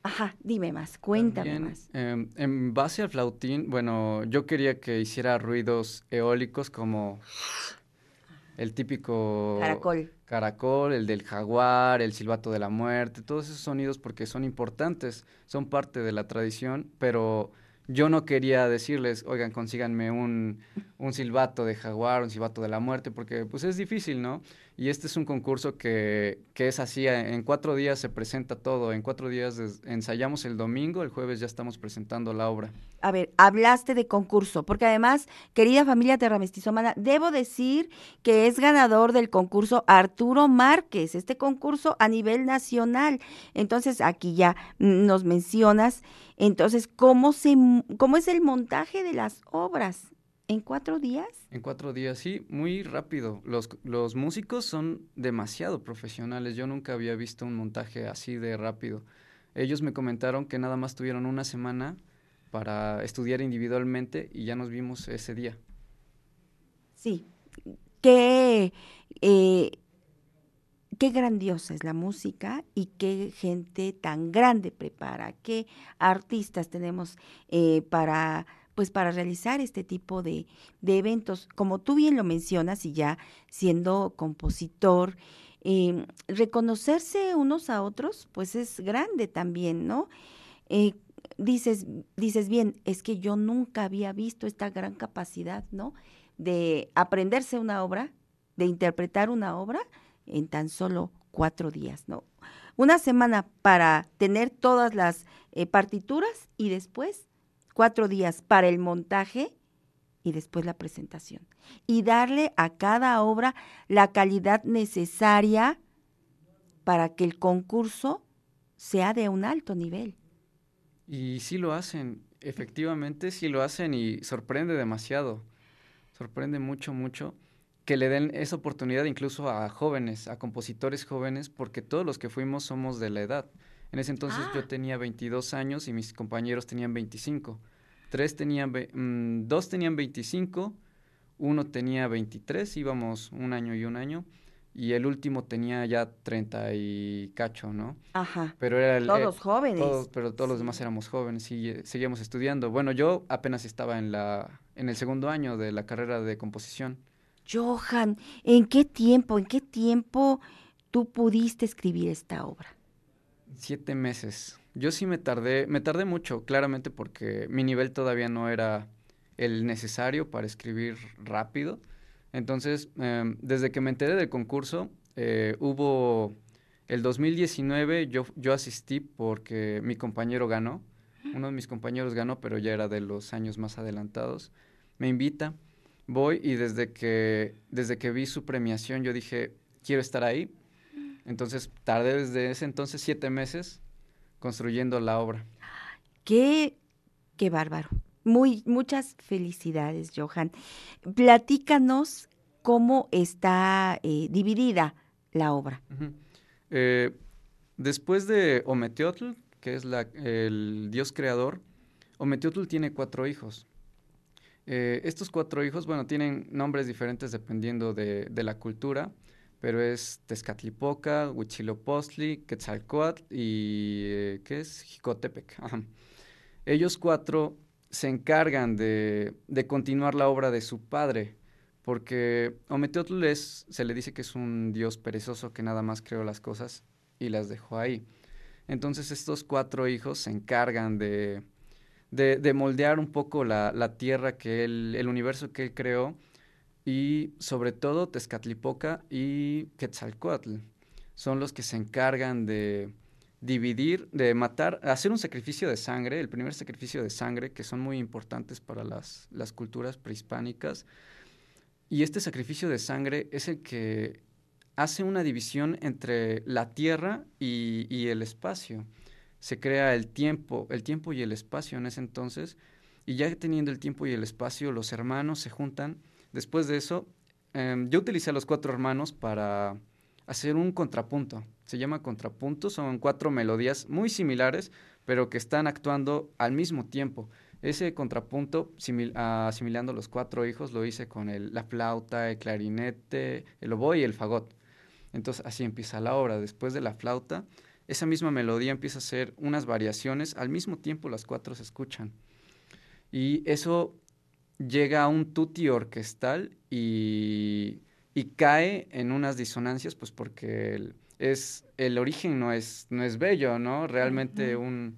S3: Ajá, dime más, cuéntame
S12: También,
S3: más.
S12: em, en base al flautín, bueno, yo quería que hiciera ruidos eólicos como el típico
S3: Caracol.
S12: caracol, el del jaguar, el silbato de la muerte, todos esos sonidos porque son importantes, son parte de la tradición, pero yo no quería decirles, oigan, consíganme un, un silbato de jaguar, un silbato de la muerte, porque pues es difícil, ¿no? Y este es un concurso que, que es así, eh, en cuatro días se presenta todo, en cuatro días ensayamos el domingo, el jueves ya estamos presentando la obra.
S3: A ver, hablaste de concurso, porque además, querida familia terramestizomana, debo decir que es ganador del concurso Arturo Márquez, este concurso a nivel nacional. Entonces, aquí ya nos mencionas, entonces, ¿cómo, se, cómo es el montaje de las obras? ¿En cuatro días?
S12: En cuatro días, sí, muy rápido. Los, los músicos son demasiado profesionales. Yo nunca había visto un montaje así de rápido. Ellos me comentaron que nada más tuvieron una semana para estudiar individualmente y ya nos vimos ese día.
S3: Sí. Qué, eh, qué grandiosa es la música y qué gente tan grande prepara, qué artistas tenemos eh, para pues para realizar este tipo de, de eventos. Como tú bien lo mencionas y ya siendo compositor, eh, reconocerse unos a otros, pues es grande también, ¿no? Eh, dices, dices bien, es que yo nunca había visto esta gran capacidad, ¿no? De aprenderse una obra, de interpretar una obra en tan solo cuatro días, ¿no? Una semana para tener todas las eh, partituras y después cuatro días para el montaje y después la presentación. Y darle a cada obra la calidad necesaria para que el concurso sea de un alto nivel.
S12: Y sí lo hacen, efectivamente sí lo hacen y sorprende demasiado. Sorprende mucho, mucho que le den esa oportunidad incluso a jóvenes, a compositores jóvenes, porque todos los que fuimos somos de la edad. En ese entonces yo tenía 22 años y mis compañeros tenían 25. Tres tenían, mm, dos tenían 25, uno tenía 23, íbamos un año y un año, y el último tenía ya 30 y cacho, ¿no?
S3: Ajá.
S12: Pero era el,
S3: Todos
S12: eh,
S3: jóvenes.
S12: todos- pero todos los demás éramos jóvenes y eh, seguíamos estudiando. Bueno, yo apenas estaba en la en el segundo año de la carrera de composición.
S3: Johan, ¿en qué tiempo, en qué tiempo tú pudiste escribir esta obra?
S12: Siete meses. Yo sí me tardé, me tardé mucho, claramente porque mi nivel todavía no era el necesario para escribir rápido. Entonces, em, desde que me enteré del concurso, eh, hubo el 2019, yo, yo asistí porque mi compañero ganó, uno de mis compañeros ganó, pero ya era de los años más adelantados. Me invita, voy y desde que, desde que vi su premiación yo dije, quiero estar ahí. Entonces tardé desde ese entonces siete meses construyendo la obra.
S3: Qué, qué bárbaro. Muy, muchas felicidades, Johan. Platícanos cómo está eh, dividida la obra.
S12: Eh, después de Ometeotl, que es la- el dios creador, Ometeotl tiene cuatro hijos. Eh, estos cuatro hijos, bueno, tienen nombres diferentes dependiendo de, de la cultura, pero es Tezcatlipoca, Huitzilopochtli, Quetzalcoatl y, eh, ¿qué es? Jicotepec. <laughs> Ellos cuatro se encargan de, de continuar la obra de su padre, porque Ometeotl es, se le dice que es un dios perezoso que nada más creó las cosas y las dejó ahí. Entonces estos cuatro hijos se encargan de, de, de moldear un poco la, la tierra que él, el universo que él creó y sobre todo Tezcatlipoca y Quetzalcoatl son los que se encargan de dividir, de matar, hacer un sacrificio de sangre, el primer sacrificio de sangre, que son muy importantes para las, las culturas prehispánicas. Y este sacrificio de sangre es el que hace una división entre la tierra y, y el espacio. Se crea el tiempo, el tiempo y el espacio en ese entonces, y ya teniendo el tiempo y el espacio, los hermanos se juntan. Después de eso, em, yo utilicé a los cuatro hermanos para hacer un contrapunto. Se llama contrapunto, son cuatro melodías muy similares, pero que están actuando al mismo tiempo. Ese contrapunto, simil- ah, asimilando los cuatro hijos, lo hice con la flauta, el clarinete, el oboe y el fagot. Entonces así empieza la obra. Después de la flauta, esa misma melodía empieza a hacer unas variaciones, al mismo tiempo las cuatro se escuchan. Y eso llega a un tutti orquestal y, y cae en unas disonancias, pues porque el, es, el origen no es, no es bello, ¿no? Realmente un,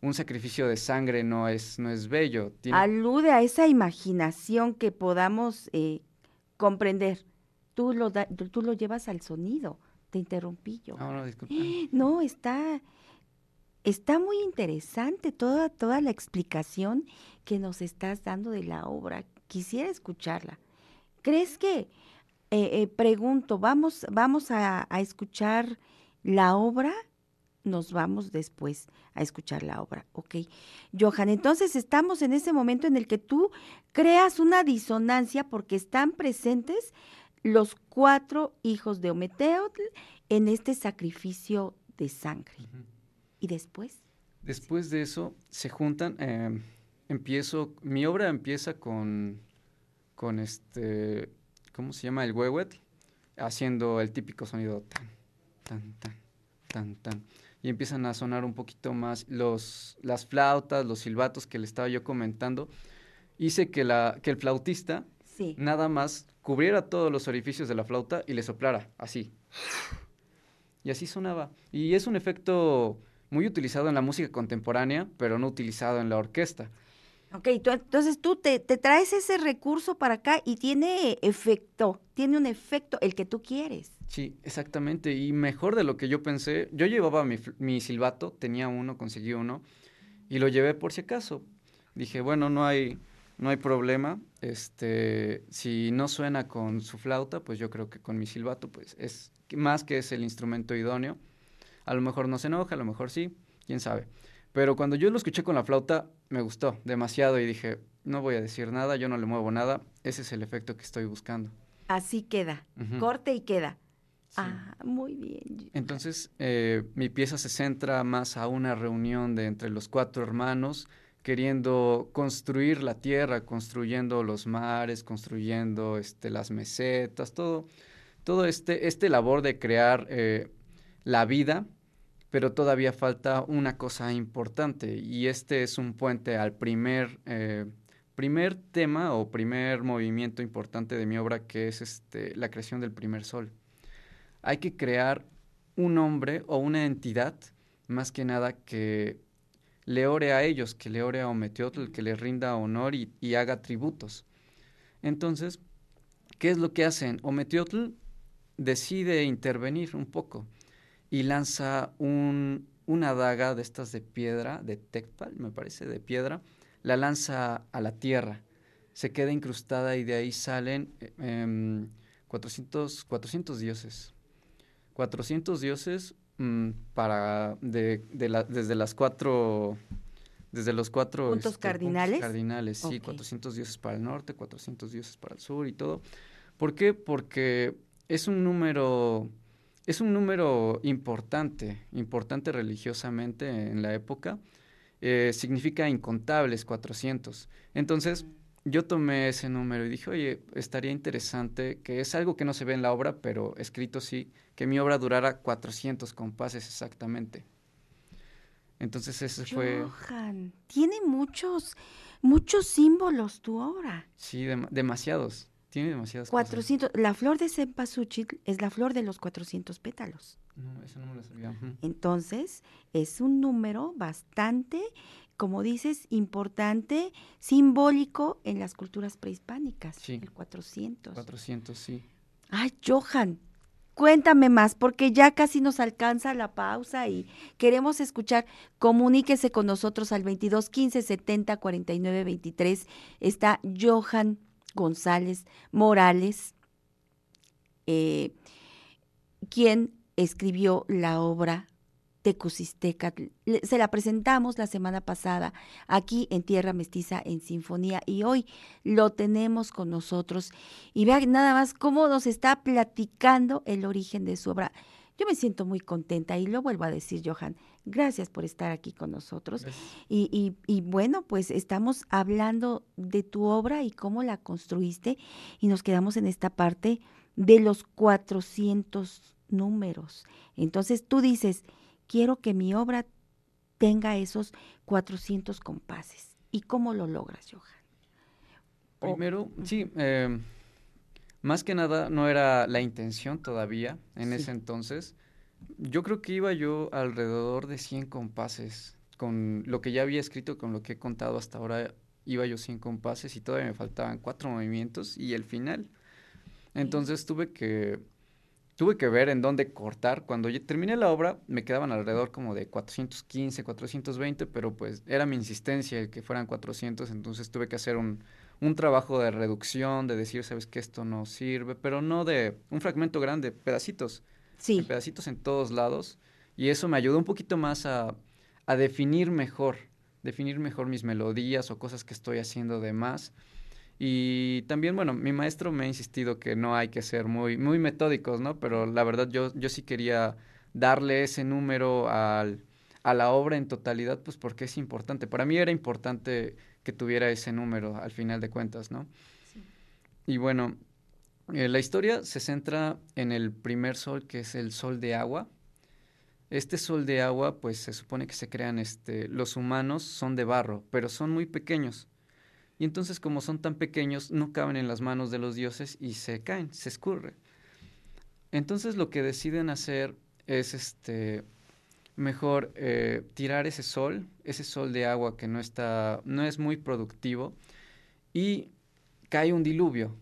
S12: un sacrificio de sangre no es, no es bello. Tiene-
S3: Alude a esa imaginación que podamos eh, comprender. Tú lo, da- tú lo llevas al sonido. Te interrumpí yo.
S12: Ah, no, disculpa. <gasps>
S3: No, está, está muy interesante toda, toda la explicación que nos estás dando de la obra. Quisiera escucharla. ¿Crees que, eh, eh, pregunto, vamos, vamos a, escuchar la obra? Nos vamos después a escuchar la obra, ¿ok? Johan, entonces estamos en ese momento en el que tú creas una disonancia porque están presentes los cuatro hijos de Ometeotl en este sacrificio de sangre. ¿Y después?
S12: Después de eso se juntan, eh, empiezo, mi obra empieza con, con este, ¿cómo se llama? El huehuetl, haciendo el típico sonido tan, tan, tan, tan, tan. Y empiezan a sonar un poquito más los, las flautas, los silbatos que le estaba yo comentando. Hice que, la, que el flautista
S3: Sí.
S12: nada más cubriera todos los orificios de la flauta y le soplara, así. Y así sonaba. Y es un efecto muy utilizado en la música contemporánea, pero no utilizado en la orquesta.
S3: Ok, tú- entonces tú te, te traes ese recurso para acá y tiene efecto, tiene un efecto, el que tú quieres.
S12: Sí, exactamente. Y mejor de lo que yo pensé, yo llevaba mi, mi silbato, tenía uno, conseguí uno, y lo llevé por si acaso. Dije, bueno, no hay, no hay problema. Este, si no suena con su flauta, pues yo creo que con mi silbato, pues es más que es el instrumento idóneo. A lo mejor no se enoja, a lo mejor sí, quién sabe. Pero cuando yo lo escuché con la flauta, me gustó demasiado y dije, no voy a decir nada, yo no le muevo nada, ese es el efecto que estoy buscando.
S3: Así queda, corte y queda. Ah, muy bien.
S12: Entonces, eh, mi pieza se centra más a una reunión de entre los cuatro hermanos, queriendo construir la tierra, construyendo los mares, construyendo este, las mesetas, todo, todo este, este labor de crear eh, la vida, pero todavía falta una cosa importante, y este es un puente al primer eh, primer tema o primer movimiento importante de mi obra que es este, la creación del primer sol. Hay que crear un hombre o una entidad, más que nada que le ore a ellos, que le ore a Ometeotl, que le rinda honor y, y haga tributos. Entonces, ¿qué es lo que hacen? Ometeotl decide intervenir un poco y lanza un, una daga de estas de piedra, de Tecpal, me parece, de piedra, la lanza a la tierra, se queda incrustada y de ahí salen eh, 400, 400 dioses. 400 dioses mm, para de, de la, desde las cuatro desde los cuatro
S3: puntos
S12: este,
S3: cardinales.
S12: Puntos cardinales, sí,
S3: Ok.
S12: 400 dioses para el norte, 400 dioses para el sur y todo. ¿Por qué? Porque es un número es un número importante, importante religiosamente en la época. Eh, significa incontables 400. Entonces, yo tomé ese número y dije, oye, estaría interesante, que es algo que no se ve en la obra, pero escrito sí, que mi obra durara 400 compases exactamente. Entonces, ese fue,
S3: Johan, tiene muchos, muchos símbolos tu obra.
S12: sí, dem- demasiados. Tiene demasiadas cosas.
S3: 400, la flor de cempasúchil es la flor de los 400 pétalos.
S12: No, eso no me lo sabía.
S3: Entonces, es un número bastante, como dices, importante, simbólico en las culturas prehispánicas,
S12: Sí.
S3: el 400.
S12: 400, sí.
S3: Ay, Johan, cuéntame más, porque ya casi nos alcanza la pausa y queremos escuchar. Comuníquese con nosotros al 22 15 70 49 23. Está Johan González Morales, eh, quien escribió la obra Tecusistecatl. Se la presentamos la semana pasada aquí en Tierra Mestiza en Sinfonía y hoy lo tenemos con nosotros. Y vean nada más cómo nos está platicando el origen de su obra. Yo me siento muy contenta y lo vuelvo a decir, Johan. Gracias por estar aquí con nosotros. Y, y- y bueno, pues estamos hablando de tu obra y cómo la construiste y nos quedamos en esta parte de los 400 números. Entonces tú dices, quiero que mi obra tenga esos 400 compases. ¿Y cómo lo logras, Johan?
S12: Primero, sí, eh, más que nada no era la intención todavía en
S3: Sí.
S12: ese entonces. Yo creo que iba yo alrededor de 100 compases. Con lo que ya había escrito, con lo que he contado hasta ahora, iba yo 100 compases y todavía me faltaban cuatro movimientos y el final. Entonces tuve que, tuve que ver en dónde cortar. Cuando ya terminé la obra, me quedaban alrededor como de 415, 420, pero pues era mi insistencia el que fueran 400, entonces tuve que hacer un, un trabajo de reducción, de decir, sabes que esto no sirve, pero no de un fragmento grande, pedacitos,
S3: Sí.
S12: en pedacitos en todos lados, y eso me ayudó un poquito más a, a definir mejor, definir mejor mis melodías o cosas que estoy haciendo de más. Y también, bueno, mi maestro me ha insistido que no hay que ser muy, muy metódicos, ¿no? Pero la verdad yo, yo sí quería darle ese número al, a la obra en totalidad, pues porque es importante. Para mí era importante que tuviera ese número al final de cuentas, ¿no? Y bueno, eh, la historia se centra en el primer sol, que es el sol de agua. Este sol de agua, pues se supone que se crean, este, los humanos son de barro, pero son muy pequeños. Y entonces, como son tan pequeños, no caben en las manos de los dioses y se caen, se escurre. Entonces, lo que deciden hacer es, este, mejor eh, tirar ese sol, ese sol de agua que no está, no es muy productivo, y cae un diluvio.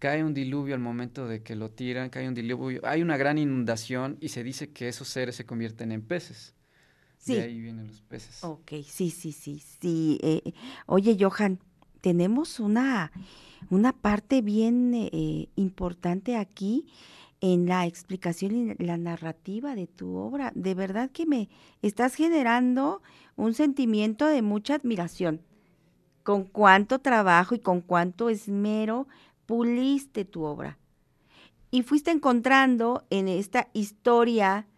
S12: Cae un diluvio al momento de que lo tiran, cae un diluvio, hay una gran inundación y se dice que esos seres se convierten en peces.
S3: Sí.
S12: De ahí vienen los peces.
S3: Ok, sí, sí, sí, sí. eh, oye, Johan, tenemos una, una parte bien eh, importante aquí en la explicación y la narrativa de tu obra. De verdad que me estás generando un sentimiento de mucha admiración. Con cuánto trabajo y con cuánto esmero puliste tu obra. Y fuiste encontrando en esta historia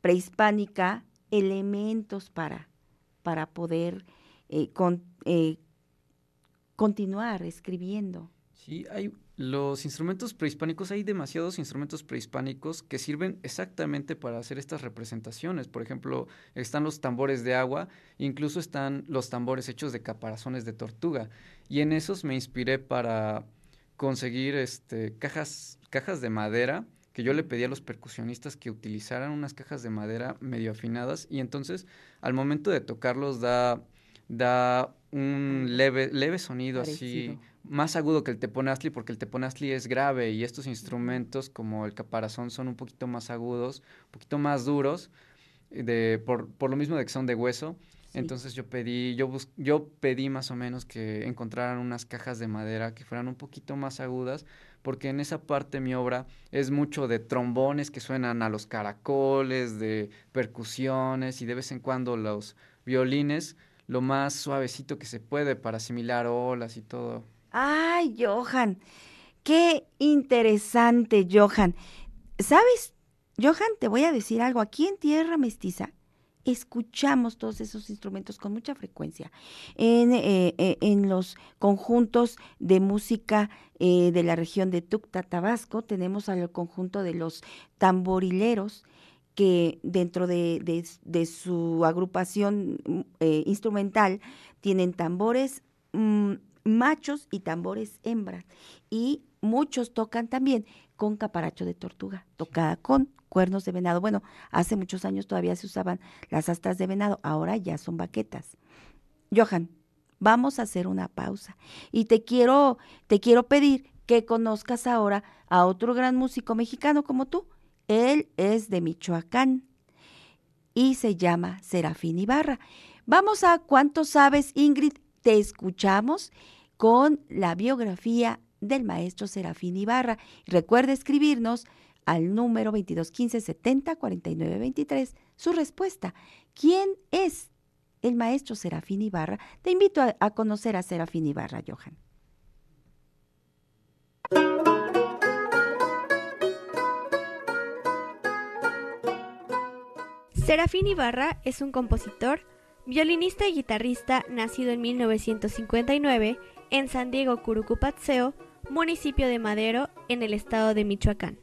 S3: prehispánica elementos para, para poder eh, eh, continuar escribiendo.
S12: Sí, hay los instrumentos prehispánicos, hay demasiados instrumentos prehispánicos que sirven exactamente para hacer estas representaciones. Por ejemplo, están los tambores de agua, incluso están los tambores hechos de caparazones de tortuga. Y en esos me inspiré para conseguir este, cajas, cajas de madera que yo le pedí a los percusionistas que utilizaran unas cajas de madera medio afinadas y entonces al momento de tocarlos da, da un leve, leve sonido así más agudo que el teponazli porque el teponazli es grave y estos instrumentos como el caparazón son un poquito más agudos, un poquito más duros de, por, por lo mismo de que son de hueso. Entonces yo pedí, yo, bus- yo pedí más o menos que encontraran unas cajas de madera que fueran un poquito más agudas, porque en esa parte de mi obra es mucho de trombones que suenan a los caracoles, de percusiones y de vez en cuando los violines, lo más suavecito que se puede para asimilar olas y todo.
S3: Ay, Johan, qué interesante, Johan. ¿Sabes, Johan? Te voy a decir algo. Aquí en Tierra Mestiza escuchamos todos esos instrumentos con mucha frecuencia. En, eh, eh, en los conjuntos de música eh, de la región de Tucta, Tabasco, tenemos al conjunto de los tamborileros que dentro de, de- su agrupación instrumental tienen tambores mm, machos y tambores hembras. Y muchos tocan también con caparacho de tortuga, tocada con cuernos de venado. Bueno, hace muchos años todavía se usaban las astas de venado, ahora ya son baquetas. Johan, vamos a hacer una pausa y te quiero te quiero pedir que conozcas ahora a otro gran músico mexicano como tú. Él es de Michoacán y se llama Serafín Ibarra. Vamos a ¿Cuánto sabes, Ingrid? Te escuchamos con la biografía del maestro Serafín Ibarra. Recuerda escribirnos al número 2215 70 49 23 su respuesta. ¿Quién es el maestro Serafín Ibarra? Te invito a, a conocer a Serafín Ibarra, Johan.
S8: Serafín Ibarra es un compositor, violinista y guitarrista nacido en 1959 en San Diego, Curucupatseo, municipio de Madero, en el estado de Michoacán.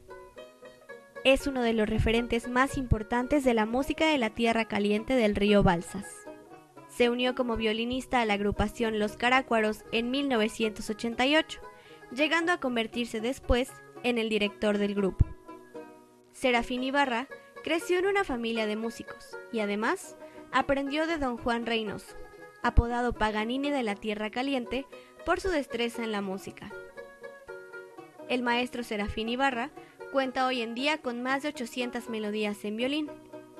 S8: Es uno de los referentes más importantes de la música de la tierra caliente del río Balsas. Se unió como violinista a la agrupación Los Carácuaros en 1988, llegando a convertirse después en el director del grupo. Serafín Ibarra creció en una familia de músicos y además aprendió de don Juan Reynoso, apodado Paganini de la Tierra Caliente por su destreza en la música. El maestro Serafín Ibarra cuenta hoy en día con más de 800 melodías en violín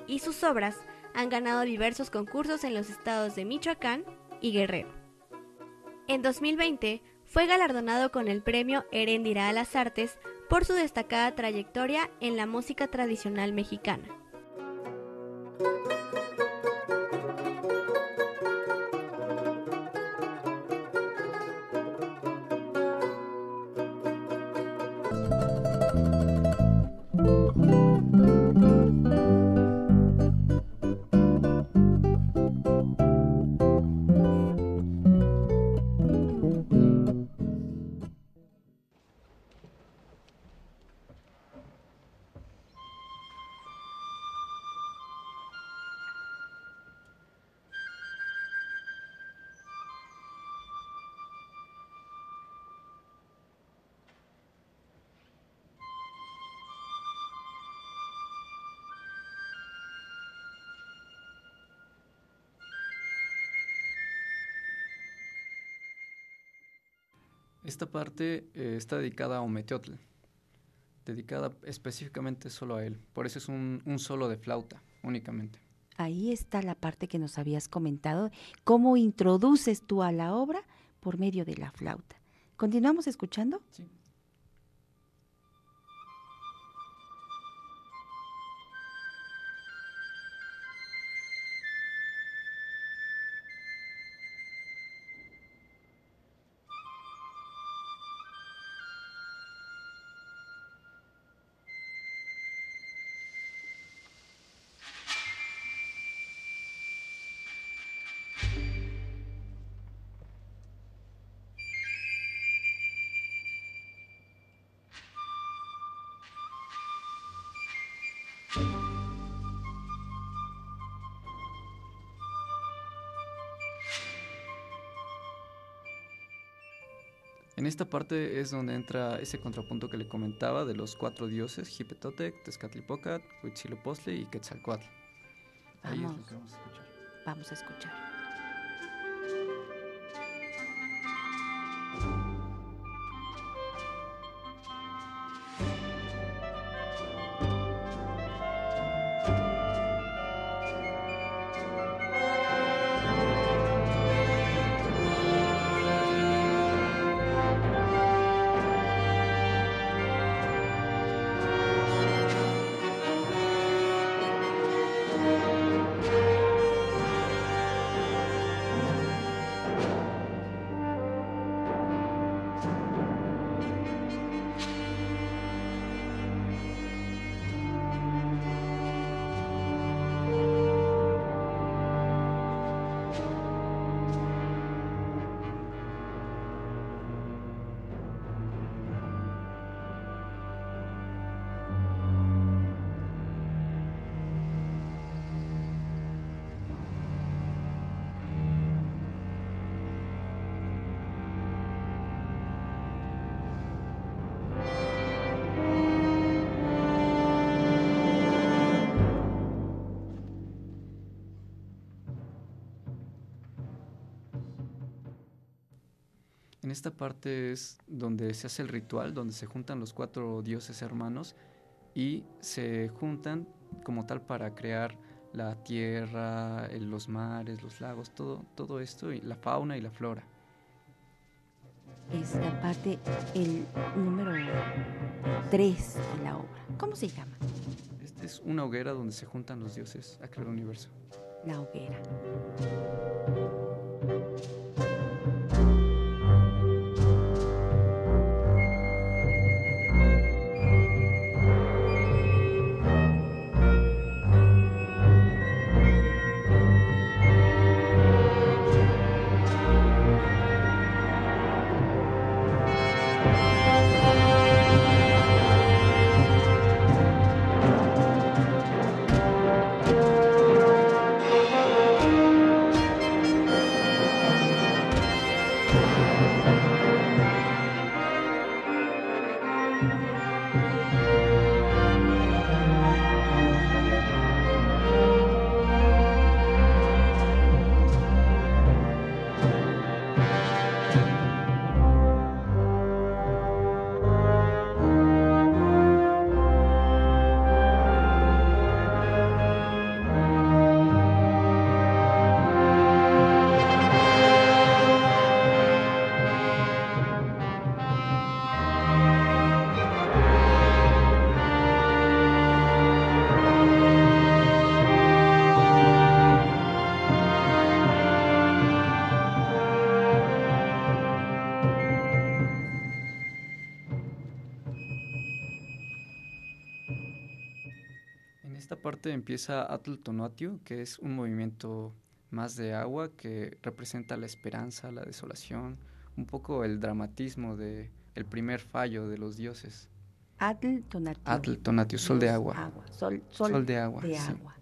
S8: y sus obras han ganado diversos concursos en los estados de Michoacán y Guerrero. En 2020 fue galardonado con el premio Heréndira a las Artes por su destacada trayectoria en la música tradicional mexicana.
S12: Esta parte eh, está dedicada a Ometeotl, dedicada específicamente solo a él. Por eso es un, un solo de flauta únicamente.
S3: Ahí está la parte que nos habías comentado, cómo introduces tú a la obra por medio de la flauta. ¿Continuamos escuchando?
S12: Sí. En esta parte es donde entra ese contrapunto que le comentaba de los cuatro dioses, Hipetotec, Tezcatlipoca, Huitzilopochtli y Quetzalcoatl. Ahí es lo
S3: Vamos.
S12: que vamos a escuchar.
S3: Vamos a escuchar.
S12: Esta parte es donde se hace el ritual, donde se juntan los cuatro dioses hermanos y se juntan como tal para crear la tierra, los mares, los lagos, todo, todo esto, y la fauna y la flora.
S3: Esta parte, el número 3 de la obra. ¿Cómo se llama?
S12: Esta es una hoguera donde se juntan los dioses a crear el universo.
S3: La hoguera.
S12: Parte empieza Atl Tonatiuh, que es un movimiento más de agua que representa la esperanza, la desolación, un poco el dramatismo de el primer fallo de los dioses.
S3: Atl Tonatiuh.
S12: Atl sol de agua.
S3: Sol, sol,
S12: Sol de agua,
S3: de
S12: sí.
S3: agua.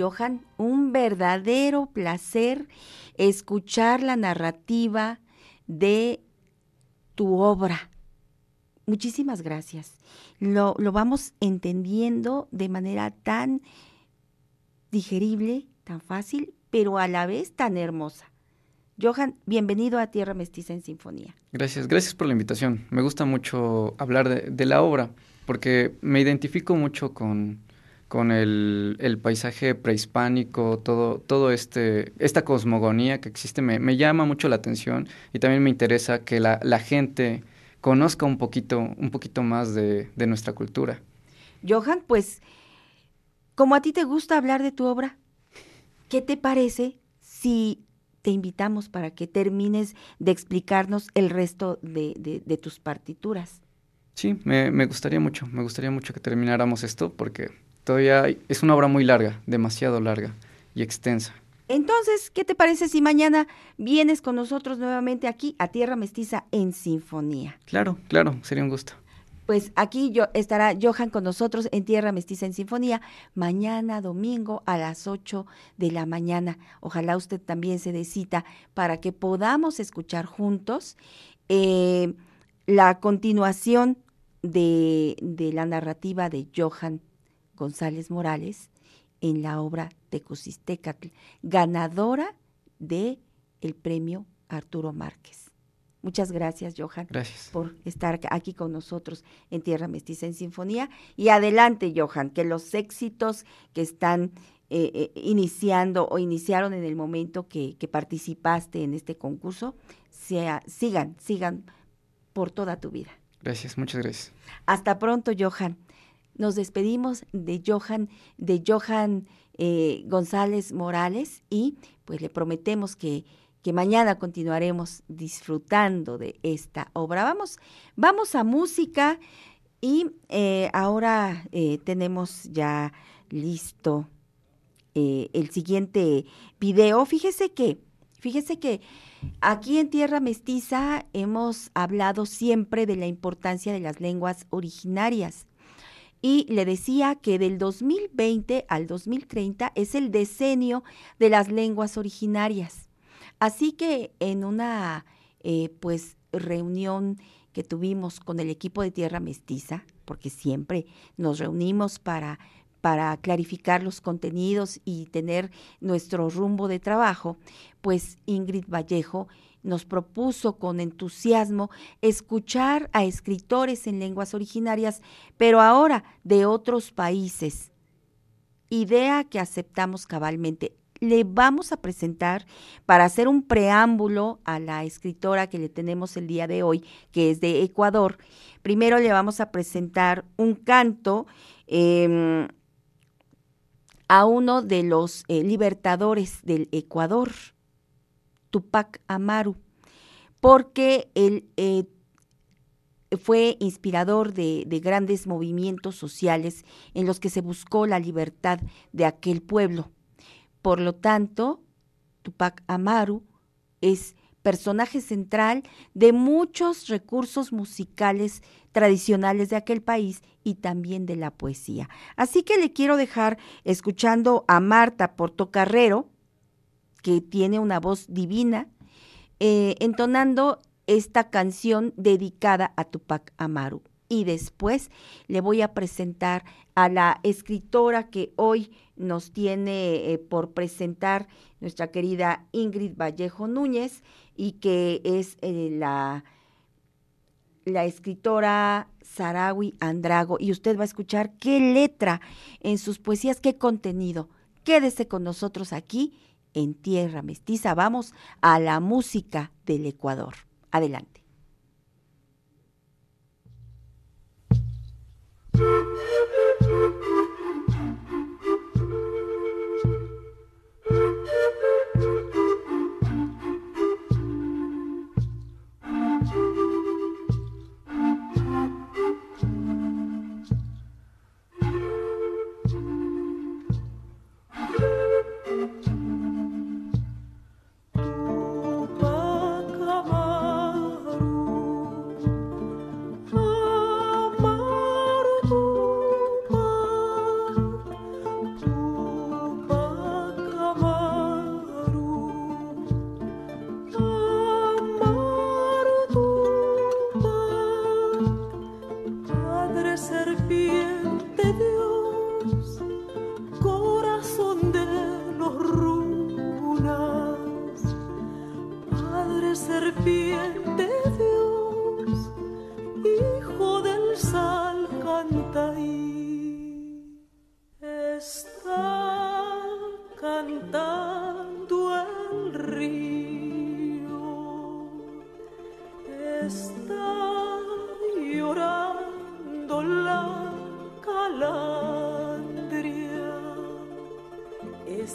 S3: Johan, un verdadero placer escuchar la narrativa de tu obra. Muchísimas gracias. Lo, lo vamos entendiendo de manera tan digerible, tan fácil, pero a la vez tan hermosa. Johan, bienvenido a Tierra Mestiza en Sinfonía.
S12: Gracias, gracias por la invitación. Me gusta mucho hablar de, de la obra, porque me identifico mucho con, con el, el, paisaje prehispánico, todo, todo este, esta cosmogonía que existe, me, me, llama mucho la atención y también me interesa que la, la gente conozca un poquito, un poquito más de, de nuestra cultura.
S3: Johan, pues, como a ti te gusta hablar de tu obra, ¿qué te parece si te invitamos para que termines de explicarnos el resto de, de, de tus partituras?
S12: Sí, me, me, gustaría mucho, me gustaría mucho que termináramos esto porque todavía es una obra muy larga, demasiado larga y extensa.
S3: Entonces, ¿qué te parece si mañana vienes con nosotros nuevamente aquí a Tierra Mestiza en Sinfonía?
S12: Claro, claro, sería un gusto.
S3: Pues aquí yo, estará Johan con nosotros en Tierra Mestiza en Sinfonía mañana domingo a las 8 de la mañana. Ojalá usted también se dé cita para que podamos escuchar juntos eh, la continuación de, de la narrativa de Johan González Morales en la obra Tecusistecatl, ganadora de el premio Arturo Márquez. Muchas gracias, Johan,
S12: gracias.
S3: por estar aquí con nosotros en Tierra Mestiza en Sinfonía. Y adelante, Johan, que los éxitos que están eh, eh, iniciando o iniciaron en el momento que, que participaste en este concurso, sea, sigan, sigan por toda tu vida.
S12: Gracias, muchas gracias.
S3: Hasta pronto, Johan. Nos despedimos de Johan, de Johan eh, González Morales y pues le prometemos que, que mañana continuaremos disfrutando de esta obra. Vamos, vamos a música y eh, ahora eh, tenemos ya listo el siguiente video. Fíjese que, fíjese que aquí en Tierra Mestiza hemos hablado siempre de la importancia de las lenguas originarias y le decía que del 2020 al 2030 es el decenio de las lenguas originarias. Así que en una eh, pues reunión que tuvimos con el equipo de Tierra Mestiza, porque siempre nos reunimos para para clarificar los contenidos y tener nuestro rumbo de trabajo, pues Ingrid Vallejo nos propuso con entusiasmo escuchar a escritores en lenguas originarias, pero ahora de otros países. Idea que aceptamos cabalmente. Le vamos a presentar para hacer un preámbulo a la escritora que le tenemos el día de hoy, que es de Ecuador. Primero le vamos a presentar un canto eh, a uno de los eh, libertadores del Ecuador, Tupac Amaru, porque él eh, fue inspirador de, de, grandes movimientos sociales en los que se buscó la libertad de aquel pueblo. Por lo tanto, Tupac Amaru es personaje central de muchos recursos musicales tradicionales de aquel país y también de la poesía. Así que le quiero dejar escuchando a Marta Portocarrero, que tiene una voz divina, eh, entonando esta canción dedicada a Tupac Amaru. Y después le voy a presentar a la escritora que hoy nos tiene eh, por presentar nuestra querida Ingrid Vallejo Núñez y que es eh, la, la escritora Sarawi Andrago. Y usted va a escuchar qué letra en sus poesías, qué contenido. Quédese con nosotros aquí en Tierra Mestiza. Vamos a la música del Ecuador. Adelante.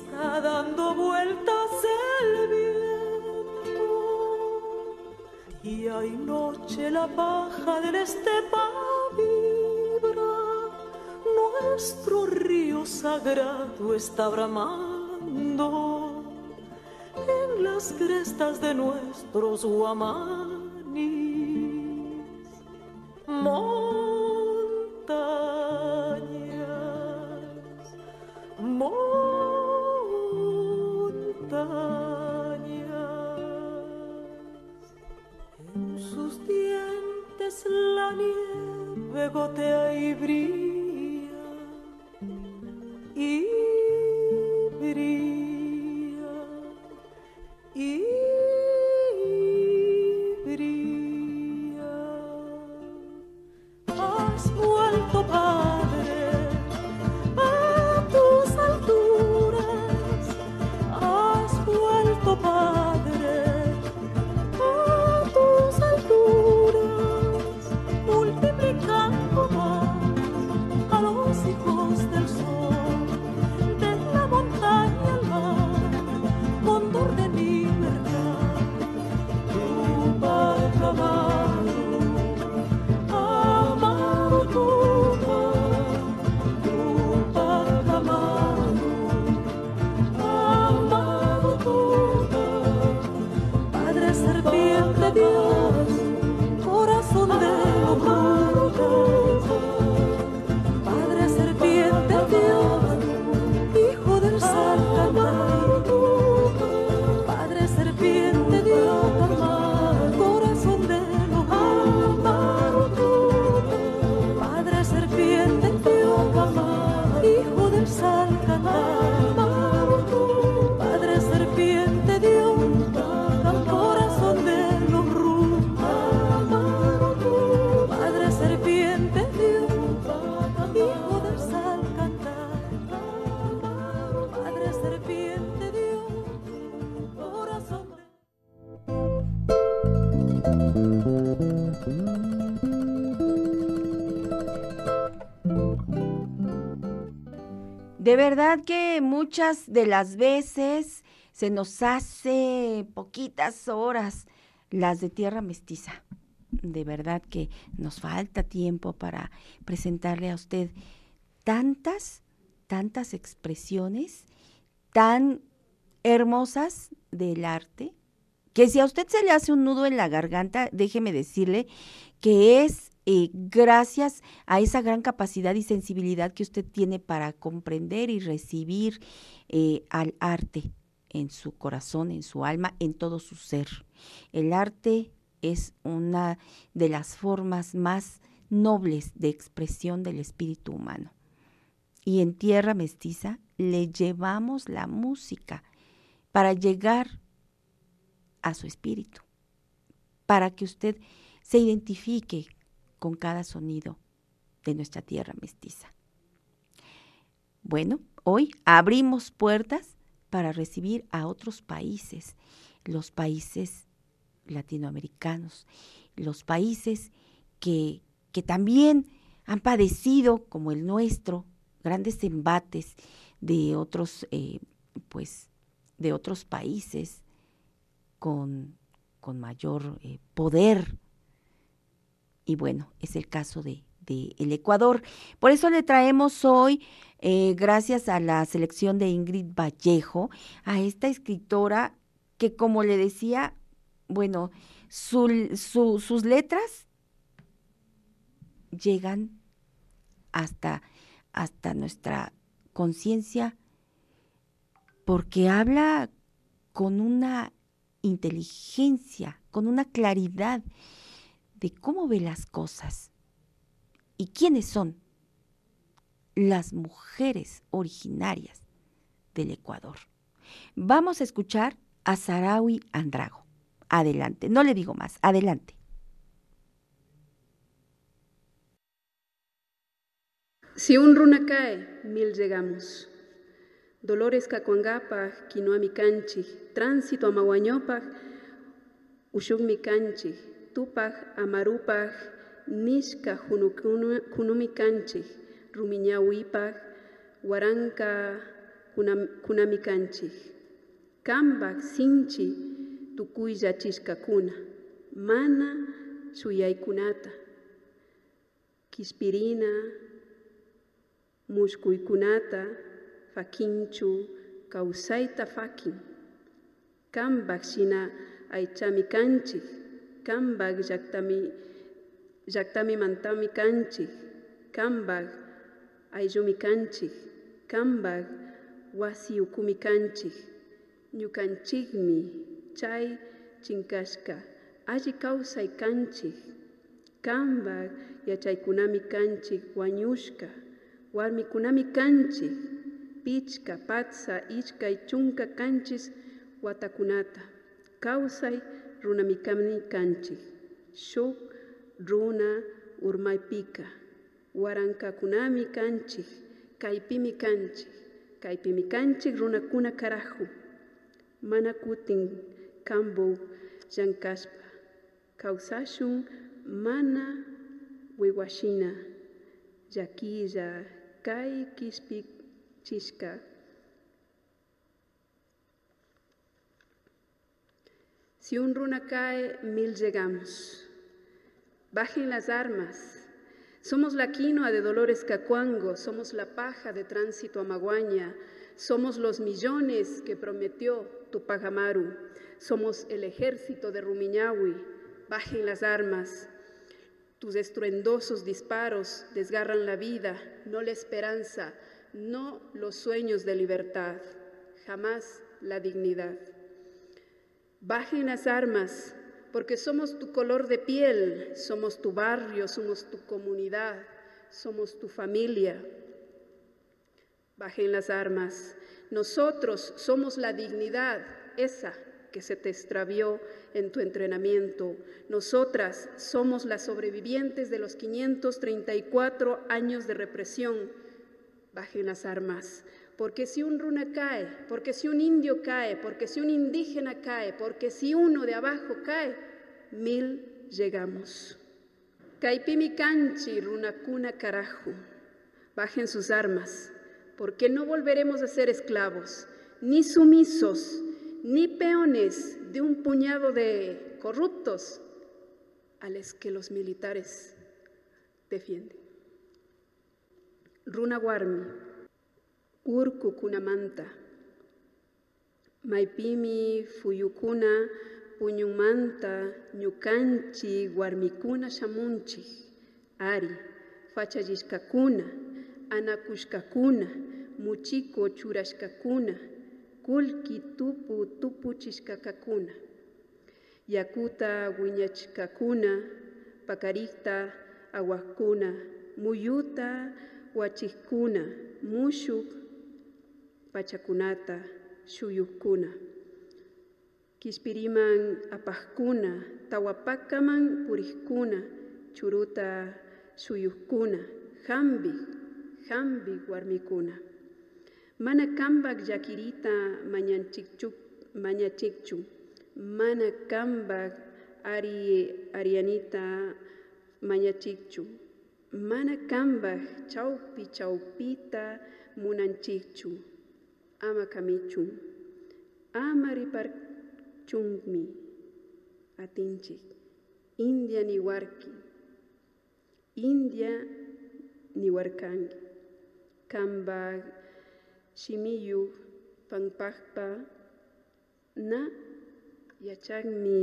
S13: Está dando vueltas el viento, y noche la paja del estepa vibra, nuestro río sagrado está bramando en las crestas de nuestros guamanis. De
S3: verdad que muchas de las veces se nos hace poquitas horas las de tierra mestiza. De verdad que nos falta tiempo para presentarle a usted tantas, tantas expresiones tan hermosas del arte, que si a usted se le hace un nudo en la garganta, déjeme decirle que es eh, gracias a esa gran capacidad y sensibilidad que usted tiene para comprender y recibir eh, al arte en su corazón, en su alma, en todo su ser. El arte es una de las formas más nobles de expresión del espíritu humano. Y en tierra mestiza le llevamos la música para llegar a su espíritu, para que usted se identifique con cada sonido de nuestra tierra mestiza. Bueno, hoy abrimos puertas para recibir a otros países, los países latinoamericanos, los países que, que también han padecido, como el nuestro, grandes embates de otros, eh, pues, de otros países con, con mayor eh, poder. Y bueno, es el caso de, el Ecuador. Por eso le traemos hoy, eh, gracias a la selección de Ingrid Vallejo, a esta escritora que, como le decía, bueno, su, su, sus letras llegan hasta, hasta nuestra conciencia porque habla con una inteligencia, con una claridad de cómo ve las cosas y quiénes son las mujeres originarias del Ecuador. Vamos a escuchar a Sarawi Andrago. Adelante, no le digo más, adelante.
S14: Si un runa cae, mil llegamos. Dolores cacuangapaj, quinoami canchi, tránsito amaguañopaj, ushugmi canchi, tupaj, amarupaj, nishka kunumi canchi, rumiñawipaj, waranka kunami canchi, kambaj, sinchi, tukuylla chishkakuna, mana chuyaykunata, kispirina, mushkuykunata fakinchu kawsayta fakin. Kambak shina aychami kambak llaktami mantami kanchik. Kambag ayllumi kanchik. Wasi ukumi kanchik. Ñukanchikmi chay chinkashka alli kawsay kanchik. Kambag yachaykunami kanchik wañushka warmikunami kanchik. Pichka patsa ishkay chunka kanchis watakunata. Kawsay runamikami kanchik shuk runa urmaypika warankakunami kanchik kaypimi kanchik kaypimi kanchik runakuna karahu. Mana kutin kambo llankashpa. Kawsashun mana wiwashina llakilla kay kispik Si un runa cae, mil llegamos. Bajen las armas. Somos la quinoa de Dolores Cacuango, somos la paja de Tránsito Amaguaña, somos los millones que prometió Tupagamaru, somos el ejército de Rumiñahui. Bajen las armas. Tus estruendosos disparos desgarran la vida, no la esperanza, no los sueños de libertad, jamás la dignidad. Bajen las armas, porque somos tu color de piel, somos tu barrio, somos tu comunidad, somos tu familia. Bajen las armas. Nosotros somos la dignidad, esa que se te extravió en tu entrenamiento. Nosotras somos las sobrevivientes de los 534 años de represión. Bajen las armas. Porque si un runa cae, porque si un indio cae, porque si un indígena cae, porque si uno de abajo cae, mil llegamos. Caipimi canchi, runacuna carajo. Bajen sus armas, porque no volveremos a ser esclavos, ni sumisos, ni peones de un puñado de corruptos a los que los militares defienden. Runa Warmi, Urku Kunamanta, Maipimi Fuyukuna, Puñumanta, Ñukanchi, Warmikuna Shamunchi, Ari, Fachayishkakuna, Anakushkakuna, Muchiko Churashkakuna, Kulki Tupu Tupuchishkakakuna, Yakuta Wiñachkakuna, Pakarikta Aguakuna, Muyuta Huachikuna, Mushuk Pachakunata, Shuyukuna. Kispiriman apajkuna, tawapakaman purikuna, churuta shuyukuna jambi, jambi warmikuna. Mana kambak llakirita mañanchikchuk mañachikchu, mana kambak ari arianita mañachikchu, mana kambak chaupi chaupita munanchikchu, ama kamichun ama ripar riparchunmi atinchik. India niwarki india niwarkanki kamba shimiyuk pankpakpa na yachakmi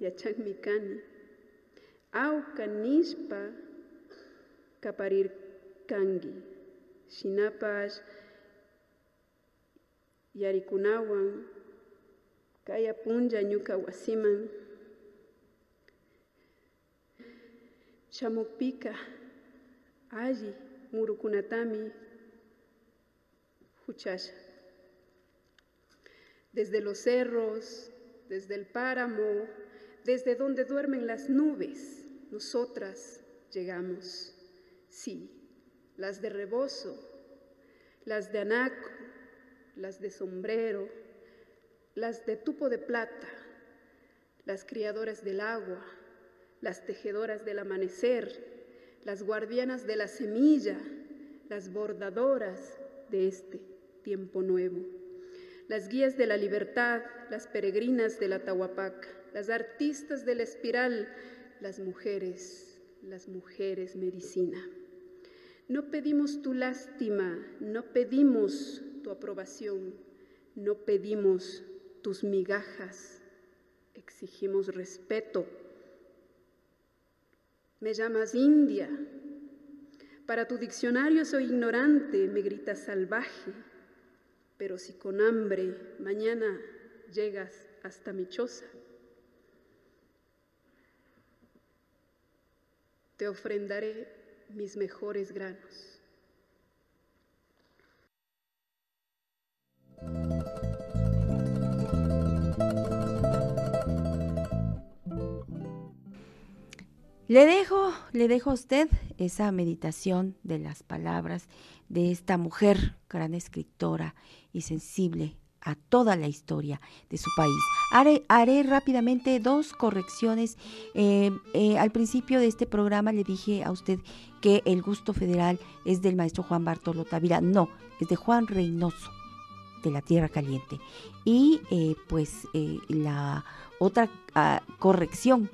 S14: yachakmi kani. Awka kaparir kangi shinapash yarikunawan kaya punja ñuka wasiman shamukpika alli murukunatami huchasha desde los cerros desde el páramo, desde donde duermen las nubes, nosotras llegamos. Sí, las de rebozo, las de anaco, las de sombrero, las de tupo de plata, las criadoras del agua, las tejedoras del amanecer, las guardianas de la semilla, las bordadoras de este tiempo nuevo, las guías de la libertad, las peregrinas de la Tahuapaca, las artistas de la espiral, las mujeres, las mujeres medicina. No pedimos tu lástima, no pedimos tu aprobación, no pedimos tus migajas, exigimos respeto. Me llamas India, para tu diccionario soy ignorante, me gritas salvaje, pero si con hambre mañana llegas hasta mi choza, te ofrendaré mis mejores granos.
S3: Le dejo, le dejo a usted esa meditación de las palabras de esta mujer, gran escritora y sensible a toda la historia de su país. Haré, rápidamente dos correcciones. Eh, eh, al principio de este programa le dije a usted que el gusto federal es del maestro Juan Bartolo Tavira. No, es de Juan Reynoso, de la Tierra Caliente. Y eh, pues la otra uh, corrección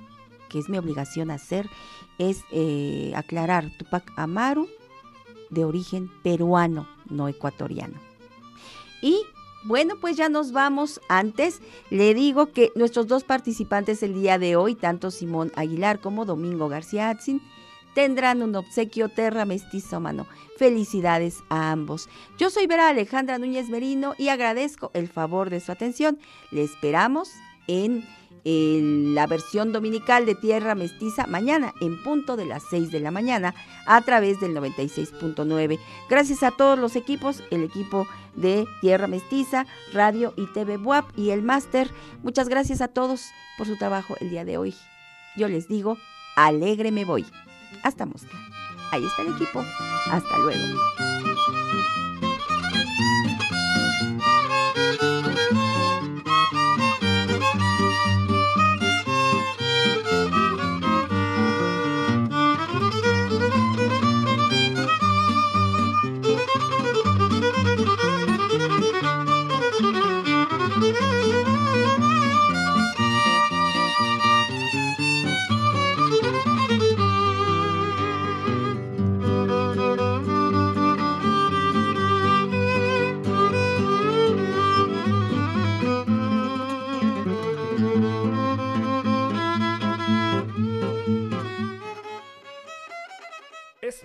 S3: que es mi obligación hacer, es eh, aclarar Tupac Amaru de origen peruano, no ecuatoriano. Y bueno, pues ya nos vamos. Antes le digo que nuestros dos participantes el día de hoy, tanto Simón Aguilar como Domingo García Atzin, tendrán un obsequio terra mestizo mano. Felicidades a ambos. Yo soy Vera Alejandra Núñez Merino y agradezco el favor de su atención. Le esperamos en la versión dominical de Tierra Mestiza mañana en punto de las 6 de la mañana a través del 96.9. Gracias a todos los equipos, el equipo de Tierra Mestiza, Radio y TV WAP y el máster. Muchas gracias a todos por su trabajo el día de hoy. Yo les digo, alegre me voy. Hasta Mosca. Ahí está el equipo. Hasta luego.